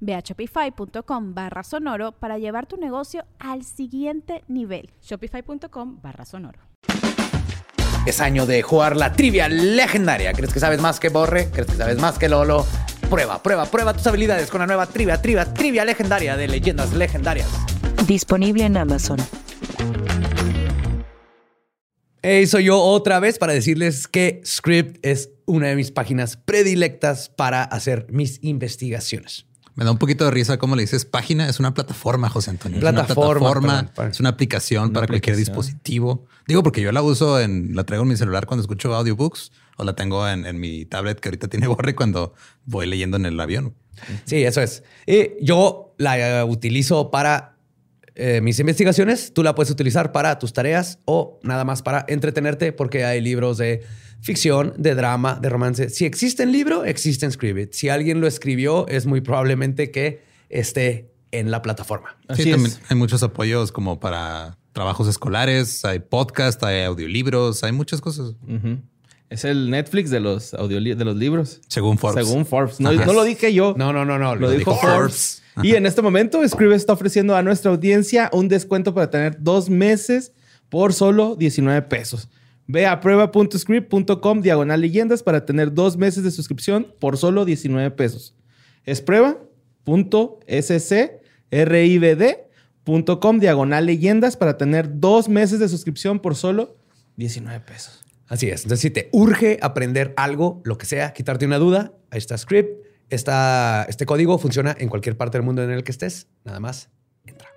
Ve a shopify.com barra sonoro para llevar tu negocio al siguiente nivel. Shopify.com barra sonoro. Es año de jugar la trivia legendaria. ¿Crees que sabes más que Borre? ¿Crees que sabes más que Lolo? Prueba, prueba, prueba tus habilidades con la nueva trivia, trivia, trivia legendaria de leyendas legendarias. Disponible en Amazon. Hey, soy yo otra vez para decirles que Script es una de mis páginas predilectas para hacer mis investigaciones. Me da un poquito de risa cómo le dices página. Es una plataforma, José Antonio. Plataforma, es una plataforma. perdón, es una aplicación para cualquier dispositivo. Digo, porque yo la uso en, la traigo en mi celular cuando escucho audiobooks o la tengo en, en mi tablet que ahorita tiene borre cuando voy leyendo en el avión. Sí, eso es. Y yo la eh, utilizo para eh, mis investigaciones. Tú la puedes utilizar para tus tareas o nada más para entretenerte porque hay libros de ficción, de drama, de romance. Si existe en libro, existe en Scribit. Si alguien lo escribió, es muy probablemente que esté en la plataforma. Sí, también hay muchos apoyos como para trabajos escolares, hay podcast, hay audiolibros, hay muchas cosas. Es el Netflix de los de los libros. Según Forbes. Según Forbes. No, lo dije yo. No, no, no, no. Lo, dijo, Forbes. Y en este momento, Scribe está ofreciendo a nuestra audiencia un descuento para tener dos meses por solo 19 pesos. Ve a prueba.script.com diagonal leyendas para tener dos meses de suscripción por solo 19 pesos. Es prueba.scribd.com diagonal leyendas para tener dos meses de suscripción por solo 19 pesos. Así es. Entonces, si te urge aprender algo, lo que sea, quitarte una duda, ahí está Script. Esta, este código funciona en cualquier parte del mundo en el que estés. Nada más, entra.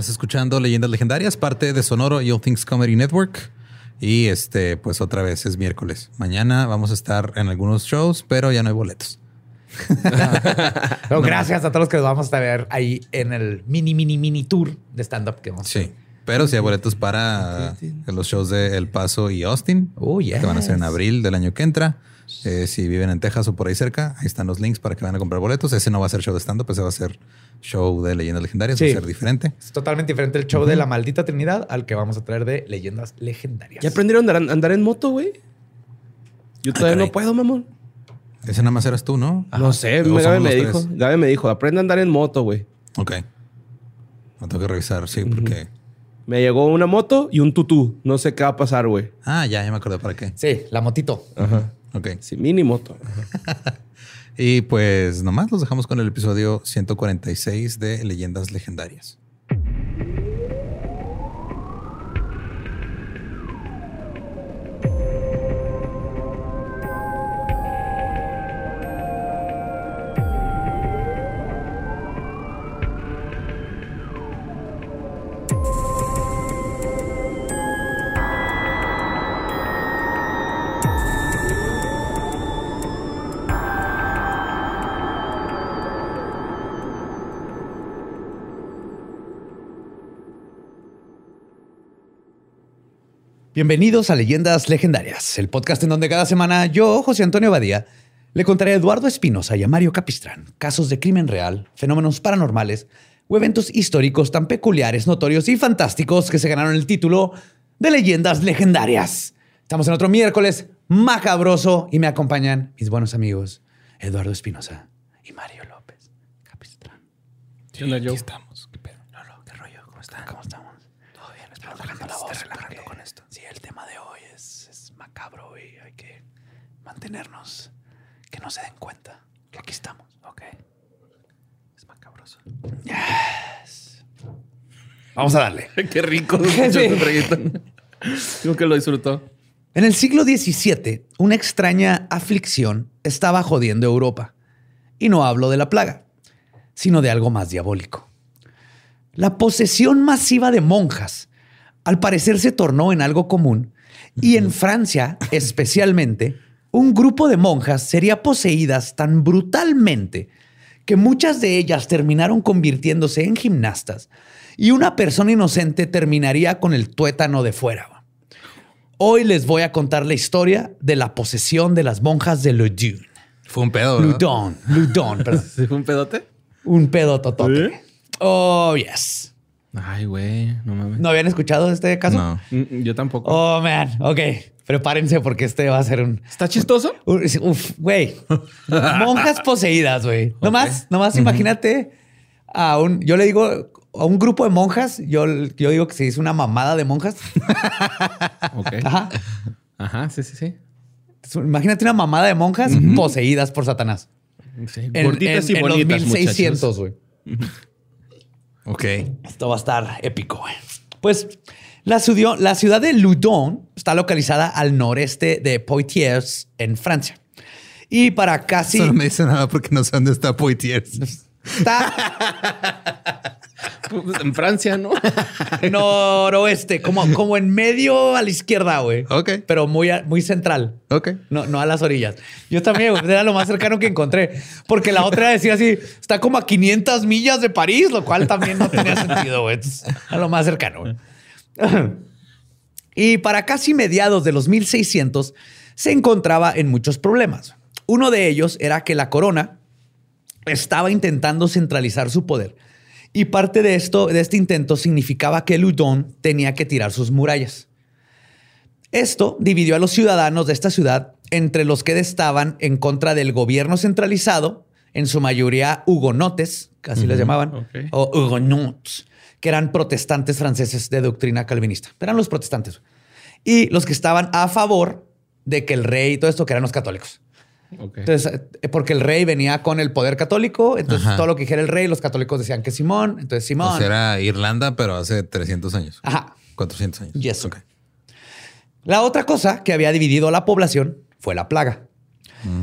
Estás escuchando Leyendas Legendarias, parte de Sonoro y All Things Comedy Network. Y este, pues otra vez es miércoles. Mañana vamos a estar en algunos shows, pero ya no hay boletos. Pero gracias a todos los que nos vamos a ver ahí en el mini, mini, mini tour de stand-up que vamos a hacer. Sí. Pero sí hay boletos para los shows de El Paso y Austin. Oh, yes. Que van a ser en abril del año que entra. Eh, si viven en Texas o por ahí cerca, ahí están los links para que vayan a comprar boletos. Ese no va a ser show de stand-up, ese va a ser show de leyendas legendarias, Sí. va a ser diferente. Es totalmente diferente el show de la maldita Trinidad al que vamos a traer de leyendas legendarias. ¿Ya aprendieron a andar, andar en moto, güey? Yo todavía caray. no puedo, mamón. Ese nada más eras tú, ¿no? No sé, Gabe me dijo. Gabe me dijo, aprende a andar en moto, güey. Ok. Lo tengo que revisar, sí, porque. Me llegó una moto y un tutú. No sé qué va a pasar, güey. Ah, ya, ya me acordé para qué. Sí, la motito. Ajá. Ok. Sí, mini moto. Y pues nomás los dejamos con el episodio 146 de Leyendas Legendarias. Bienvenidos a Leyendas Legendarias, el podcast en donde cada semana yo, José Antonio Badía, le contaré a Eduardo Espinosa y a Mario Capistrán casos de crimen real, fenómenos paranormales o eventos históricos tan peculiares, notorios y fantásticos que se ganaron el título de Leyendas Legendarias. Estamos en otro miércoles macabroso y me acompañan mis buenos amigos Eduardo Espinosa y Mario López. ¿Qué onda, Joe? estamos. ¿Qué pedo? Lolo, ¿qué rollo? ¿Cómo están? ¿Cómo estamos? Todo bien, espero bajando la voz porque con esto. Sí, el tema de hoy es, es macabro y hay que mantenernos, que no se den cuenta que aquí estamos, ¿ok? Es macabroso. Yes. Vamos a darle. Qué rico. Digo que lo disfrutó. En el siglo XVII, una extraña aflicción estaba jodiendo Europa. Y no hablo de la plaga, sino de algo más diabólico. La posesión masiva de monjas, al parecer, se tornó en algo común. Y en Francia, especialmente, un grupo de monjas sería poseídas tan brutalmente que muchas de ellas terminaron convirtiéndose en gimnastas y una persona inocente terminaría con el tuétano de fuera. Hoy les voy a contar la historia de la posesión de las monjas de Loudun. Fue un pedo. ¿Sí fue un pedote? Un pedo totote. ¿Sí? Oh, yes. Ay, güey. No mames. ¿No habían escuchado este caso? No. Mm, Yo tampoco. Oh, man. Ok. Prepárense porque este va a ser un... ¿Está chistoso? un- Uf, güey. Monjas poseídas, güey. Nomás, nomás imagínate a un... Yo le digo a un grupo de monjas, yo, yo digo que se dice una mamada de monjas. Ok. Ajá. Ajá, sí, sí, sí. Imagínate una mamada de monjas poseídas por Satanás. Sí, En, Gorditas en- y en los bonitas, 1600, güey. Ok. Esto va a estar épico, güey. Pues la, ciudad- la ciudad de Loudun está localizada al noreste de Poitiers, en Francia. Y para casi... Eso no me dice nada porque no sé dónde está Poitiers. Está Pues, En Francia, ¿no? noroeste, como, como en medio a la izquierda, güey. Ok. Pero muy, a- muy central. Ok. No, no a las orillas. Yo también, güey, era lo más cercano que encontré. Porque la otra decía así, está como a 500 millas de París, lo cual también no tenía sentido, güey. Entonces, A lo más cercano, güey. Y para casi mediados de los 1600, se encontraba en muchos problemas. Uno de ellos era que la corona estaba intentando centralizar su poder. Y parte de esto, de este intento, significaba que Loudun tenía que tirar sus murallas. Esto dividió a los ciudadanos de esta ciudad entre los que estaban en contra del gobierno centralizado, en su mayoría hugonotes, casi les llamaban, o hugonots, que eran protestantes franceses de doctrina calvinista. Eran los protestantes. Y los que estaban a favor de que el rey y todo esto, que eran los católicos. Entonces, eh, porque el rey venía con el poder católico, entonces Ajá. todo lo que dijera el rey, los católicos decían que Simón, entonces Simón. O sea, era Irlanda, pero hace 300 años. Ajá. 400 años. Yes. Ok. La otra cosa que había dividido a la población fue la plaga.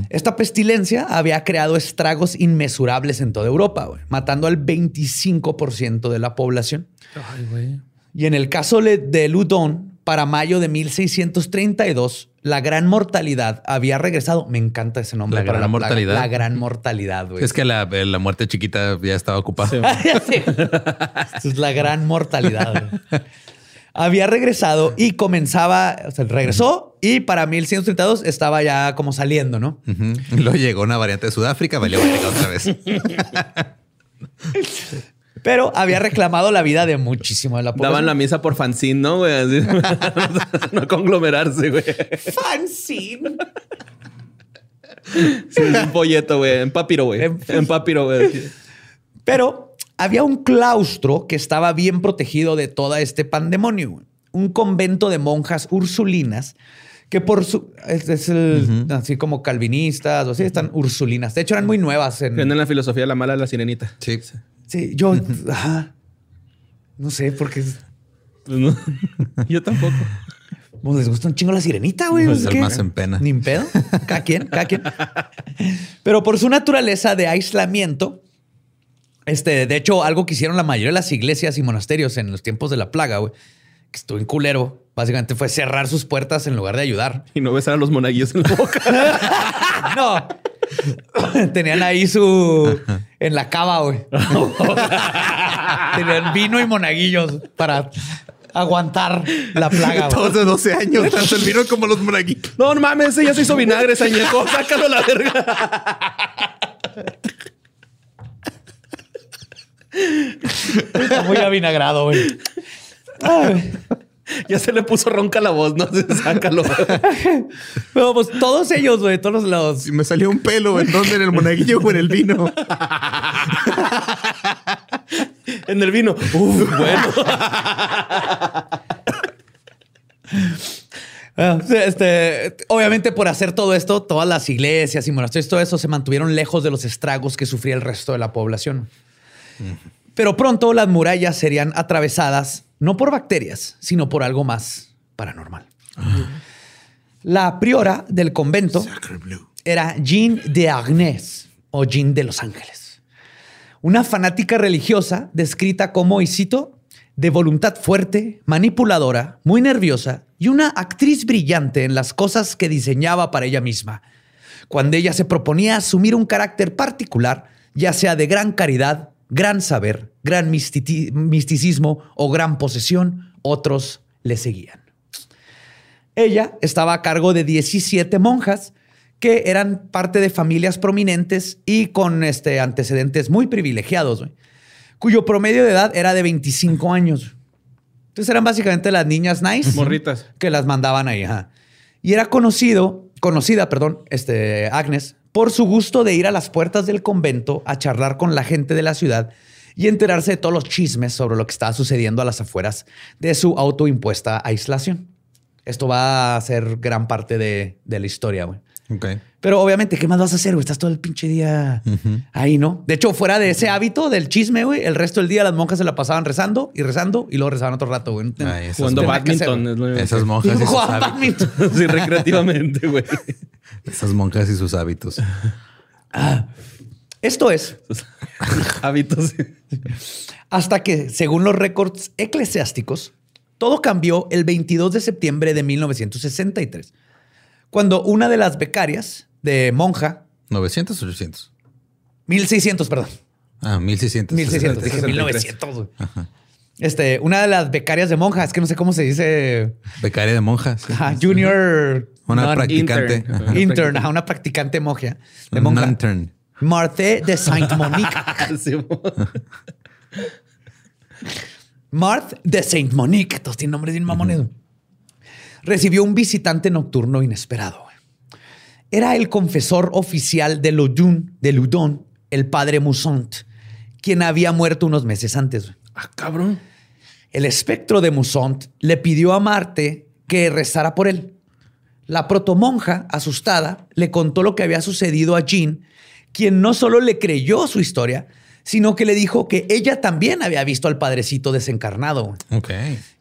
Esta pestilencia había creado estragos inmesurables en toda Europa, matando al 25% de la población. Ay. Y en el caso de Ludon, para mayo de 1632, la gran mortalidad había regresado. Me encanta ese nombre. La para gran plaga. mortalidad. La gran mortalidad, güey. Es que la, la muerte chiquita ya estaba ocupada. Sí. Es la gran mortalidad. güey. Había regresado y comenzaba, o sea, regresó y para 1132 estaba ya como saliendo, ¿no? Ujú. Luego llegó una variante de Sudáfrica, valió otra vez. Pero había reclamado la vida de muchísimo de la población. Daban la misa por fanzine, ¿no, güey? Así. no conglomerarse, güey. fanzine. Sí, es un folleto, güey. En papiro, güey. En- En papiro, güey. Pero había un claustro que estaba bien protegido de todo este pandemonio. Un convento de monjas ursulinas que por su... Es, es el- así como calvinistas o así, están ursulinas. De hecho, eran muy nuevas. En, en la filosofía de la mala de la sirenita. Sí. Sí, yo... ajá. No sé, porque Pues no. Yo tampoco. pues, les gusta un chingo la sirenita, güey. Pues Es el más en pena. Ni en pedo. Cada quien, cada quien. Pero por su naturaleza de aislamiento, este, de hecho, algo que hicieron la mayoría de las iglesias y monasterios en los tiempos de la plaga, güey, que estuvo en culero, básicamente fue cerrar sus puertas en lugar de ayudar. Y no besar a los monaguillos en la boca. No. Tenían ahí su. En la cava, güey. Tenían vino y monaguillos para aguantar la plaga, güey. Todos de 12 años, tanto el vino como los monaguitos. No, no mames, ese ya se hizo vinagre, ese añejo. Sácalo a la verga. Está muy avinagrado, güey. Ya se le puso ronca la voz, ¿no? Sácalo. Pero pues todos ellos, güey, todos los. Si me salió un pelo, ¿en dónde? ¿En el monaguillo o en el vino? En el vino. Uf, bueno. Este, obviamente por hacer todo esto, todas las iglesias y monasterios, todo eso se mantuvieron lejos de los estragos que sufría el resto de la población. Pero pronto las murallas serían atravesadas no por bacterias, sino por algo más paranormal. La priora del convento era Jean de Agnès o Jean de los Ángeles. Una fanática religiosa descrita como, y cito, de voluntad fuerte, manipuladora, muy nerviosa y una actriz brillante en las cosas que diseñaba para ella misma. Cuando ella se proponía asumir un carácter particular, ya sea de gran caridad, gran saber, gran misticismo o gran posesión, otros le seguían. Ella estaba a cargo de 17 monjas que eran parte de familias prominentes y con este, antecedentes muy privilegiados, cuyo promedio de edad era de 25 años. Entonces eran básicamente las niñas nice Morritas. que las mandaban ahí. ajá. Y era conocido, conocida, perdón, este, Agnes, por su gusto de ir a las puertas del convento a charlar con la gente de la ciudad y enterarse de todos los chismes sobre lo que estaba sucediendo a las afueras de su autoimpuesta aislación. Esto va a ser gran parte de, de la historia, güey. Pero obviamente, ¿qué más vas a hacer, güey? Estás todo el pinche día ahí, ¿no? De hecho, fuera de ese hábito del chisme, güey, el resto del día las monjas se la pasaban rezando y rezando y luego rezaban otro rato, güey. Ay, esas, Jugando badminton. es esas monjas Jugaban badminton. Sí, recreativamente, güey. Esas monjas y sus hábitos. Esto es Hábitos. hasta que, según los récords eclesiásticos, todo cambió el 22 de septiembre de 1963, cuando una de las becarias de monja, 900 800. 1600, perdón, Ah, 1600. 1600, dije 1900. güey. Este, una de las becarias de monja, es que no sé cómo se dice, Becaria de monja. sí. ajá, junior Una practicante. Intern. Ajá. intern, ajá, una practicante monja, de Un monja. intern. Marthe de Saint-Monique. Mo- Marthe de Saint Monique, todos tienen nombres bien mamones. güey. Recibió un visitante nocturno inesperado. Era el confesor oficial de Loudun, de Loudon, el padre Mousont, quien había muerto unos meses antes. Ah, cabrón. El espectro de Mousont le pidió a Marte que rezara por él. La protomonja, asustada, le contó lo que había sucedido a Jean, quien no solo le creyó su historia, sino que le dijo que ella también había visto al padrecito desencarnado. güey. Ok.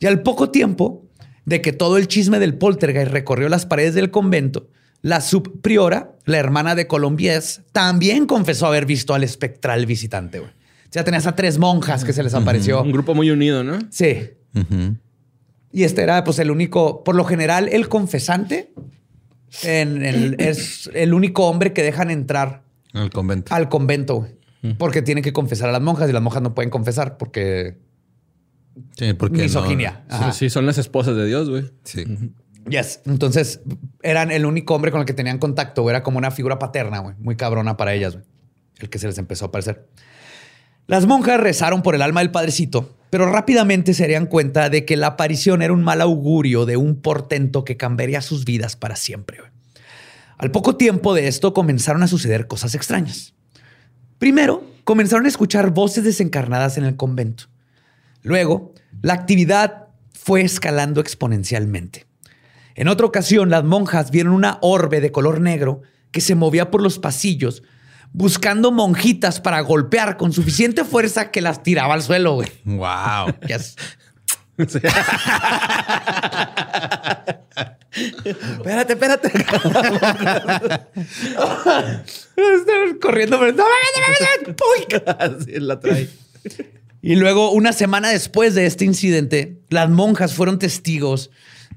Y al poco tiempo de que todo el chisme del poltergeist recorrió las paredes del convento, la subpriora, la hermana de Colombies, también confesó haber visto al espectral visitante. güey. Ya tenías a tres monjas que se les apareció. Un grupo muy unido, ¿no? Sí. Ujú. Y este era pues el único, por lo general, el confesante en el- es el único hombre que dejan entrar En el convento. al convento. Porque tienen que confesar a las monjas y las monjas no pueden confesar porque Sí, porque misoginia. Sí, son las esposas de Dios, güey. Sí. Yes. Entonces eran el único hombre con el que tenían contacto. güey. Era como una figura paterna, güey. Muy cabrona para ellas, güey. El que se les empezó a aparecer. Las monjas rezaron por el alma del padrecito, pero rápidamente se darían cuenta de que la aparición era un mal augurio de un portento que cambiaría sus vidas para siempre. Al poco tiempo de esto comenzaron a suceder cosas extrañas. Primero, comenzaron a escuchar voces desencarnadas en el convento. Luego, la actividad fue escalando exponencialmente. En otra ocasión, las monjas vieron una orbe de color negro que se movía por los pasillos buscando monjitas para golpear con suficiente fuerza que las tiraba al suelo, güey. Wow. Yes. espérate, espérate. Están corriendo. pero- ¡No. Así la trae. Y luego, una semana después de este incidente, las monjas fueron testigos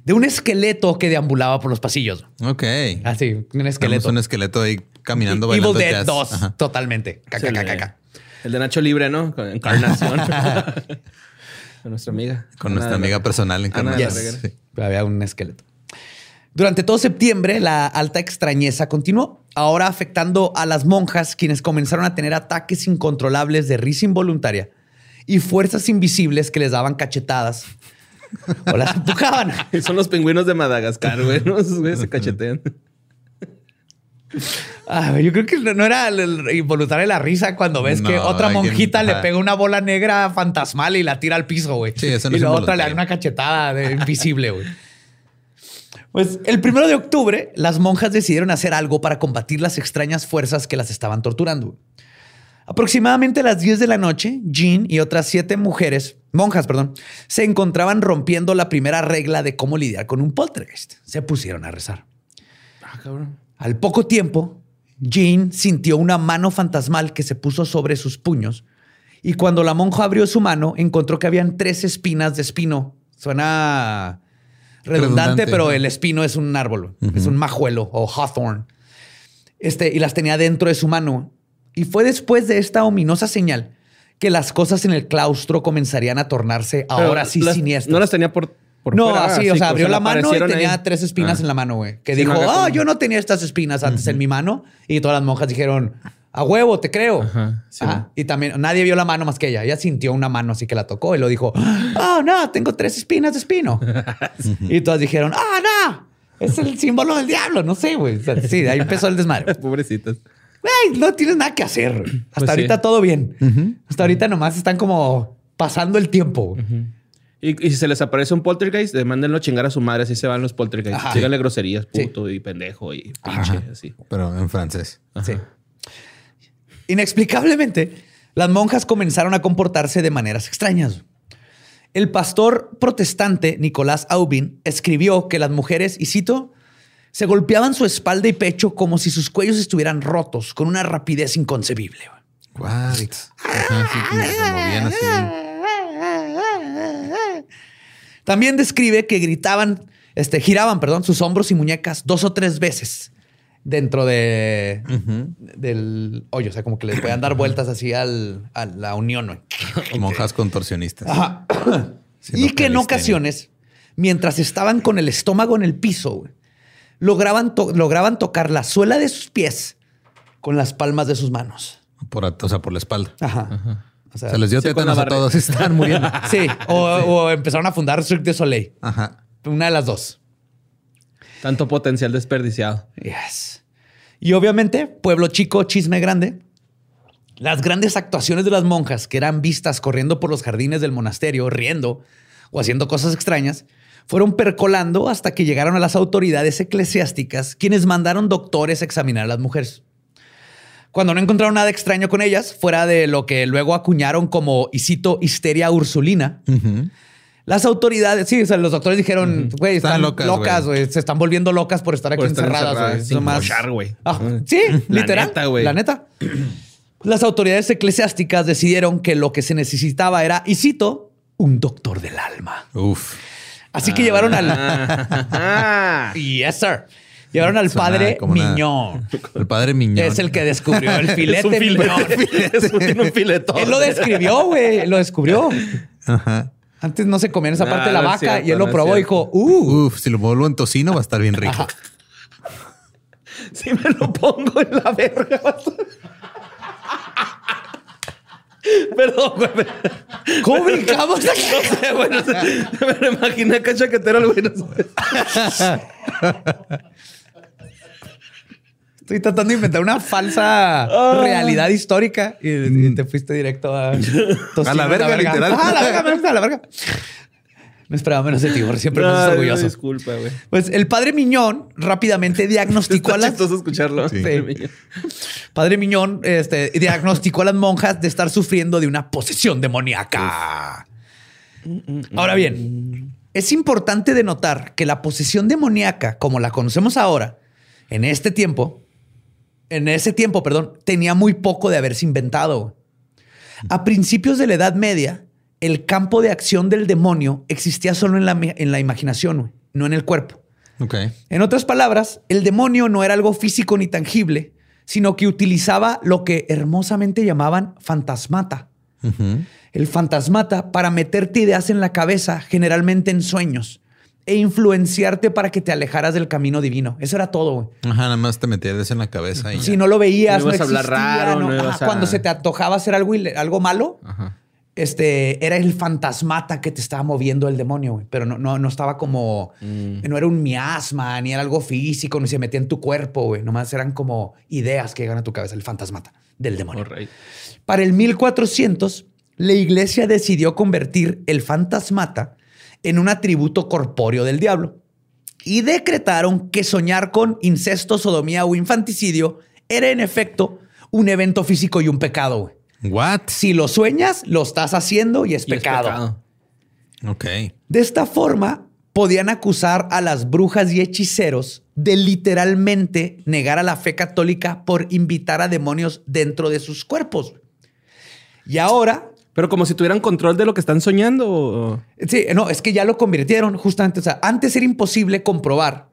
de un esqueleto que deambulaba por los pasillos. Ok. Así, un Tenemos esqueleto. un esqueleto ahí caminando Evil bailando Dead jazz. 2, Ajá. totalmente. El, de, Nacho Libre, ¿no? Con Encarnación. Con nuestra amiga. Con Ana nuestra la- amiga personal en Ana de la Yes. Sí. Había un esqueleto. Durante todo septiembre, la alta extrañeza continuó, ahora afectando a las monjas, quienes comenzaron a tener ataques incontrolables de risa involuntaria y fuerzas invisibles que les daban cachetadas o las empujaban. Son los pingüinos de Madagascar, güey. ¿no? Esos güeyes se cachetean. Ah, yo creo que no era el- la risa cuando ves que otra monjita le pega una bola negra fantasmal y la tira al piso, güey. Sí, eso no y es la otra le da una cachetada de invisible, güey. Pues el primero de octubre, las monjas decidieron hacer algo para combatir las extrañas fuerzas que las estaban torturando. Aproximadamente a las 10 de la noche, Jean y otras siete mujeres, monjas, perdón, se encontraban rompiendo la primera regla de cómo lidiar con un poltergeist. Se pusieron a rezar. Ah, cabrón. Al poco tiempo, Jean sintió una mano fantasmal que se puso sobre sus puños y cuando la monja abrió su mano encontró que habían tres espinas de espino. Suena redundante, Redundante, pero ¿no? el espino es un árbol, es un majuelo o hawthorn. Este, y las tenía dentro de su mano. Y fue después de esta ominosa señal que las cosas en el claustro comenzarían a tornarse Pero ahora sí las- siniestras. No las tenía por, por no, fuera, así, o sea, abrió la mano y tenía ahí. tres espinas Ah. en la mano, güey. Que Sí, dijo, ah, como- yo no tenía estas espinas antes en mi mano. Y todas las monjas dijeron, a huevo, te creo. Ajá, sí, Ajá. ¿no? Y también nadie vio la mano más que ella. Ella sintió una mano así que la tocó y lo dijo, oh, no, tengo tres espinas de espino. Y todas dijeron, ah, no, es el símbolo del diablo. No sé, güey. O sea, sí, ahí empezó el desmadre. Pobrecitas. Güey, no tienes nada que hacer. Hasta Pues sí. ahorita todo bien. Hasta ahorita nomás están como pasando el tiempo. Y, y si se les aparece un poltergeist, mándenlo a chingar a su madre. Así se van los poltergeists. Ajá. Díganle groserías, Sí. puto y pendejo y pinche, Ajá. así. Pero en francés. Sí. Inexplicablemente, las monjas comenzaron a comportarse de maneras extrañas. El pastor protestante Nicolás Aubin escribió que las mujeres, y cito, se golpeaban su espalda y pecho como si sus cuellos estuvieran rotos con una rapidez inconcebible. What? También describe que gritaban, este, giraban, perdón, sus hombros y muñecas dos o tres veces dentro de, del hoyo. O sea, como que les podían dar vueltas así al, a la unión. Monjas contorsionistas. Ajá. Y que en ocasiones, mientras estaban con el estómago en el piso, güey, lograban, to- lograban tocar la suela de sus pies con las palmas de sus manos. Por, o sea, por la espalda. Ajá. O sea, Se les dio sí, tétanos a todos y están muriendo. sí. O, o empezaron a fundar Cirque du Soleil. Ajá. Una de las dos. Tanto potencial desperdiciado. Yes. Y obviamente, pueblo chico, chisme grande. Las grandes actuaciones de las monjas que eran vistas corriendo por los jardines del monasterio, riendo o haciendo cosas extrañas, fueron percolando hasta que llegaron a las autoridades eclesiásticas, quienes mandaron doctores a examinar a las mujeres. Cuando no encontraron nada extraño con ellas, fuera de lo que luego acuñaron como, y cito, histeria ursulina, las autoridades, sí, o sea, los doctores dijeron, güey, Están están, locas, locas, se están volviendo locas por estar aquí Por estar encerradas, encerradas, güey. más-. Ah, sí, La literal. neta, güey. La neta. Las autoridades eclesiásticas decidieron que lo que se necesitaba era, y cito, un doctor del alma. Uf. Así que llevaron al... Ah. yes, sir. Llevaron al Suena padre una- Miñón. El padre Miñón. Es el que descubrió el Es filete un filete. Miñón. Es un- tiene un filetón. Él lo describió, güey. Lo descubrió. Ajá. Antes no se comían esa parte de la no es vaca cierto, y él lo no es probó y dijo, uh. Uf, si lo vuelvo en tocino va a estar bien rico. Si me lo pongo en la verga. Perdón, güey. ¿Cómo brincamos? No sé, bueno, me lo imaginé acá chaquetero el güey. no sé. Estoy tratando de inventar una falsa Ah. realidad histórica y, y te fuiste directo a... A la verga, literal. Ah, a la verga, a la verga. Me esperaba menos de ti, porque siempre me orgulloso. Disculpa, güey. Pues el padre Miñón rápidamente diagnosticó a las... escucharlo. Sí. Padre Miñón este, diagnosticó a las monjas de estar sufriendo de una posesión demoníaca. Ahora bien, es importante denotar que la posesión demoníaca, como la conocemos ahora, en este tiempo, en ese tiempo, perdón, tenía muy poco de haberse inventado. A principios de la Edad Media, el campo de acción del demonio existía solo en la, en la imaginación, no en el cuerpo. Ok. En otras palabras, el demonio no era algo físico ni tangible, sino que utilizaba lo que hermosamente llamaban fantasmata. El fantasmata para meterte ideas en la cabeza, generalmente en sueños, e influenciarte para que te alejaras del camino divino. Eso era todo, güey. Ajá, nada más te metías en la cabeza y Si no lo veías, No no, ibas a hablar raro, no- no ajá, a- Cuando se te antojaba hacer algo, algo malo, Ajá. Este, era el fantasmata que te estaba moviendo el demonio, güey. Pero no, no, no estaba como, no era un miasma, ni era algo físico, ni se metía en tu cuerpo, güey. Nomás eran como ideas que llegan a tu cabeza, el fantasmata del demonio. Para el 1400, la iglesia decidió convertir el fantasmata en un atributo corpóreo del diablo y decretaron que soñar con incesto, sodomía o infanticidio era en efecto un evento físico y un pecado. güey. What? Si lo sueñas, lo estás haciendo y es Y es pecado. pecado. Ok. De esta forma, podían acusar a las brujas y hechiceros de literalmente negar a la fe católica por invitar a demonios dentro de sus cuerpos. Y ahora, Pero como si tuvieran control de lo que están soñando. sí, no, es que ya lo convirtieron justamente. O sea, antes era imposible comprobar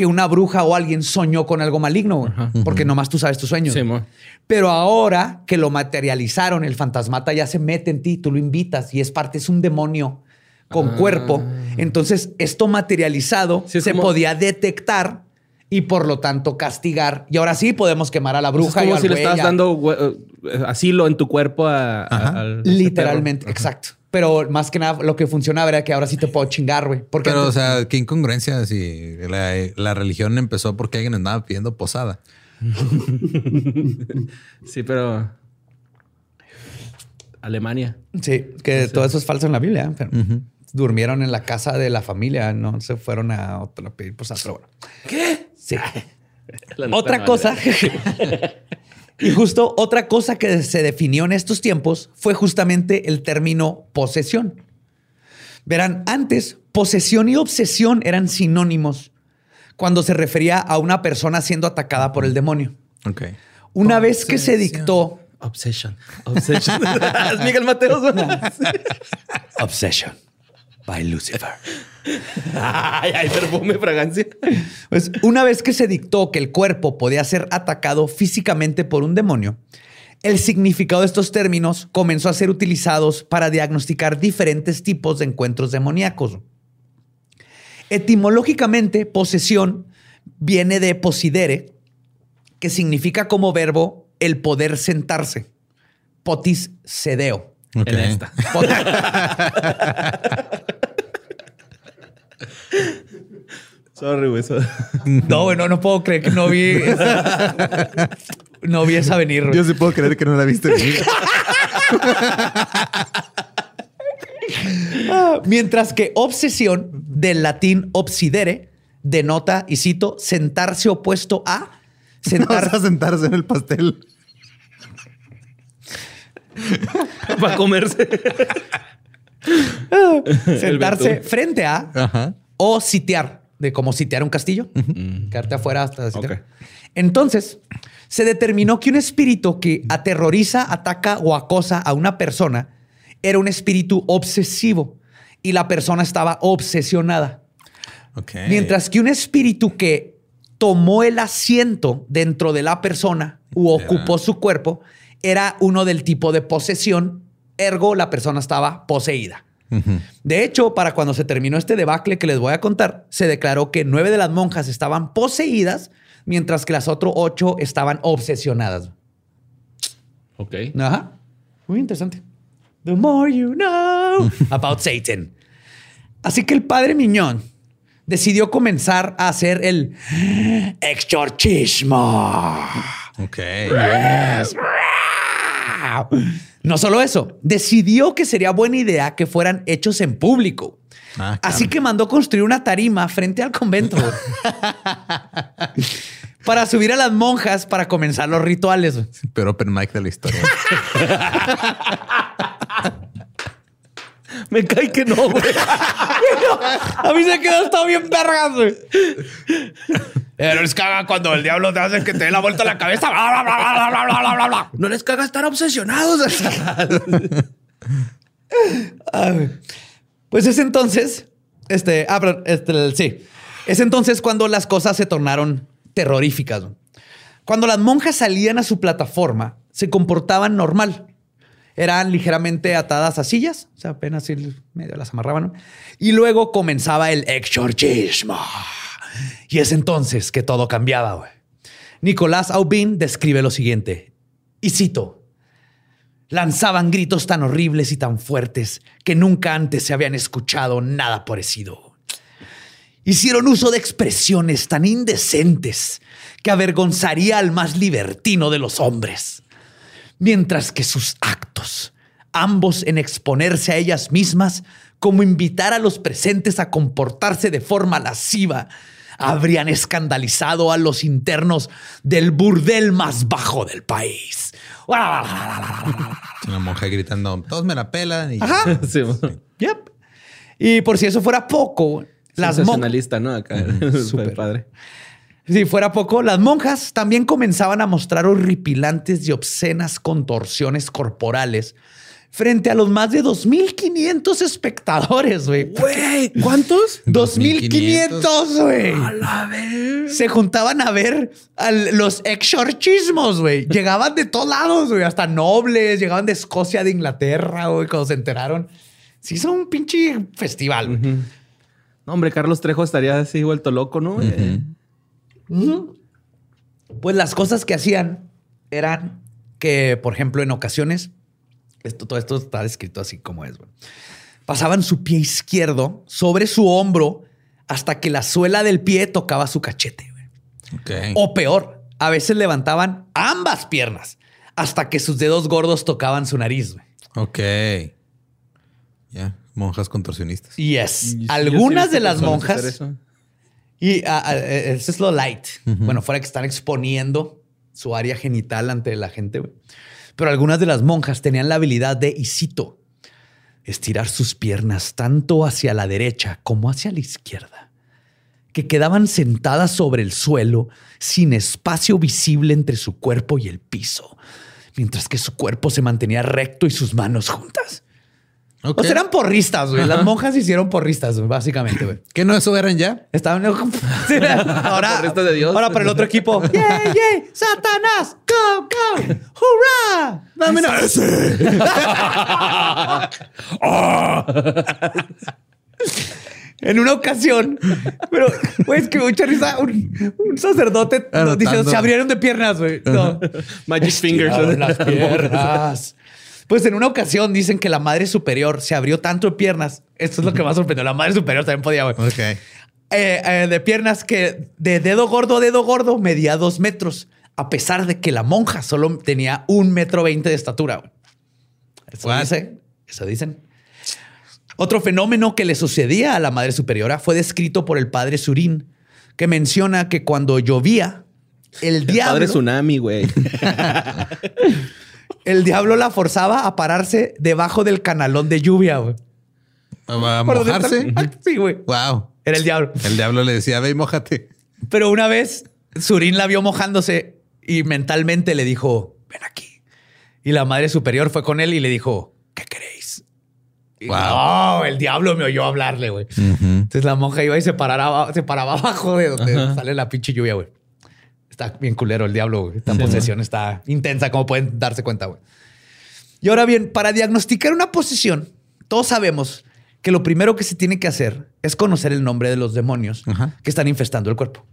que una bruja o alguien soñó con algo maligno, porque nomás tú sabes tus sueños. Sí. Pero ahora que lo materializaron, el fantasmata ya se mete en ti, tú lo invitas y es parte, es un demonio con cuerpo. Entonces, esto materializado Sí, es se como- podía detectar y por lo tanto castigar. Y ahora sí podemos quemar a la bruja es y como al si le a- dando eh, asilo en tu cuerpo a, a- ese Literalmente, exacto. Pero más que nada, lo que funcionaba era que ahora sí te puedo chingar, güey. Porque Pero, o sea, qué incongruencia si la, la religión empezó porque alguien andaba pidiendo posada. Sí, pero. Alemania. Sí, que todo eso es falso en la Biblia. Durmieron en la casa de la familia, no se fueron a otra pedir posada, pero bueno. ¿Qué? Sí. Otra cosa. y justo otra cosa que se definió en estos tiempos fue justamente el término posesión. Verán, antes posesión y obsesión eran sinónimos cuando se refería a una persona siendo atacada por el demonio. Ok. Una vez que se dictó Obsession. Obsession. ¿Es Miguel Mateos. Obsession by Lucifer. ay, ay, perfume, fragancia. Pues una vez que se dictó que el cuerpo podía ser atacado físicamente por un demonio, el significado de estos términos comenzó a ser utilizados para diagnosticar diferentes tipos de encuentros demoníacos. Etimológicamente, posesión viene de posidere, que significa como verbo el poder sentarse. Potis sedeo. Ok. En esta. Sorry, güey. No, bueno, no puedo creer que no vi esa, no vi esa venir. güey. Yo sí puedo creer que no la viste. Mientras que obsesión, del latín obsidere, denota, y cito, sentarse opuesto a sentar, a sentarse en el pastel. Para comerse. sentarse frente a Ajá. o sitiar, de como sitiar un castillo, quedarte afuera hasta sitiar. Entonces, se determinó que un espíritu que aterroriza, ataca o acosa a una persona era un espíritu obsesivo y la persona estaba obsesionada. Mientras que un espíritu que tomó el asiento dentro de la persona u ocupó su cuerpo era uno del tipo de posesión, ergo la persona estaba poseída. De hecho, para cuando se terminó este debacle que les voy a contar, se declaró que nueve de las monjas estaban poseídas, mientras que las otras ocho estaban obsesionadas. Ok. Ajá. Muy interesante. The more you know about Satan. Así que el padre Miñón decidió comenzar a hacer el exorcismo. Ok. No solo eso, decidió que sería buena idea que fueran hechos en público. Ah, Así que mandó construir una tarima frente al convento para subir a las monjas para comenzar los rituales. Pero open mic de la historia. Me cae que no, güey. a mí se quedó todo bien vergas, güey. Pero les caga cuando el diablo te hace que te dé la vuelta a la cabeza. Bla, bla, bla, no les caga estar obsesionados. pues es entonces, este, ah, perdón, este, sí. Es entonces cuando las cosas se tornaron terroríficas. Cuando las monjas salían a su plataforma, se comportaban normal. Eran ligeramente atadas a sillas, o sea, apenas medio las amarraban. Y luego comenzaba el exorcismo. Y es entonces que todo cambiaba. Nicolás Aubin describe lo siguiente, y cito, Lanzaban gritos tan horribles y tan fuertes que nunca antes se habían escuchado nada parecido. Hicieron uso de expresiones tan indecentes que avergonzaría al más libertino de los hombres, mientras que sus actos, ambos en exponerse a ellas mismas, como invitar a los presentes a comportarse de forma lasciva, habrían escandalizado a los internos del burdel más bajo del país. Una monja gritando, todos me la pelan. Y... Ajá. Sí. Yep. Y por si eso fuera poco, las monjas. Sensacionalista, ¿no? Acá. Padre. Si fuera poco, las monjas también comenzaban a mostrar horripilantes y obscenas contorsiones corporales frente a los más de 2.500 espectadores, güey. Güey, ¿cuántos? 2.500, güey. Se juntaban a ver a los exorcismos, güey. Llegaban de todos lados, güey. Hasta nobles, llegaban de Escocia, de Inglaterra, güey, cuando se enteraron. Sí, hizo un pinche festival, güey. No, hombre, Carlos Trejo estaría así vuelto loco, ¿no? Eh, Ujú. Pues las cosas que hacían eran que, por ejemplo, en ocasiones, esto, todo esto está descrito así como es. Pasaban su pie izquierdo sobre su hombro hasta que la suela del pie tocaba su cachete. O peor, a veces levantaban ambas piernas hasta que sus dedos gordos tocaban su nariz, güey. Ok. Ya, monjas contorsionistas. Yes. y Algunas de las monjas eso. Y ah, ah, eh, eso es lo light. Bueno, fuera que están exponiendo su área genital ante la gente. Pero algunas de las monjas tenían la habilidad de, y cito, estirar sus piernas tanto hacia la derecha como hacia la izquierda, que quedaban sentadas sobre el suelo sin espacio visible entre su cuerpo y el piso, mientras que su cuerpo se mantenía recto y sus manos juntas. Ok. O sea, eran porristas, güey. Las monjas hicieron porristas, básicamente, güey. ¿Qué no eso eran ya? Estaban ahora, Porristas de Dios. ahora para el otro equipo. ¡Yay, yay! ¡Satanás! ¡Go, go! ¡Hurra! ¡Vámonos! En una ocasión, pero güey, es que mucha risa. Un, un sacerdote nos dice: se abrieron de piernas, güey. No. Magic Fingers. Las piernas. Pues en una ocasión dicen que la madre superior se abrió tanto de piernas. Esto es lo que más sorprendió. La madre superior también podía, güey. Ok. Eh, eh, de piernas que de dedo gordo a dedo gordo medía dos metros, a pesar de que la monja solo tenía un metro veinte de estatura. güey. Eso What? dice, eso dicen. Otro fenómeno que le sucedía a la madre superiora fue descrito por el padre Surín, que menciona que cuando llovía, el, El diablo, padre Tsunami, güey. el diablo la forzaba a pararse debajo del canalón de lluvia. güey. ¿A mojarse? Sí, güey. Wow. Era el diablo. El diablo le decía, ve y mójate. Pero una vez Surín la vio mojándose y mentalmente le dijo, ven aquí. Y la madre superior fue con él y le dijo, ¿qué queréis? Y Wow. No, el diablo me oyó hablarle, güey. Entonces la monja iba y se, paraba, se paraba abajo de donde sale la pinche lluvia, güey. Está bien culero el diablo, güey. Esta posesión está intensa, como pueden darse cuenta, güey. Y ahora bien, para diagnosticar una posesión, todos sabemos que lo primero que se tiene que hacer es conocer el nombre de los demonios Ajá. que están infestando el cuerpo.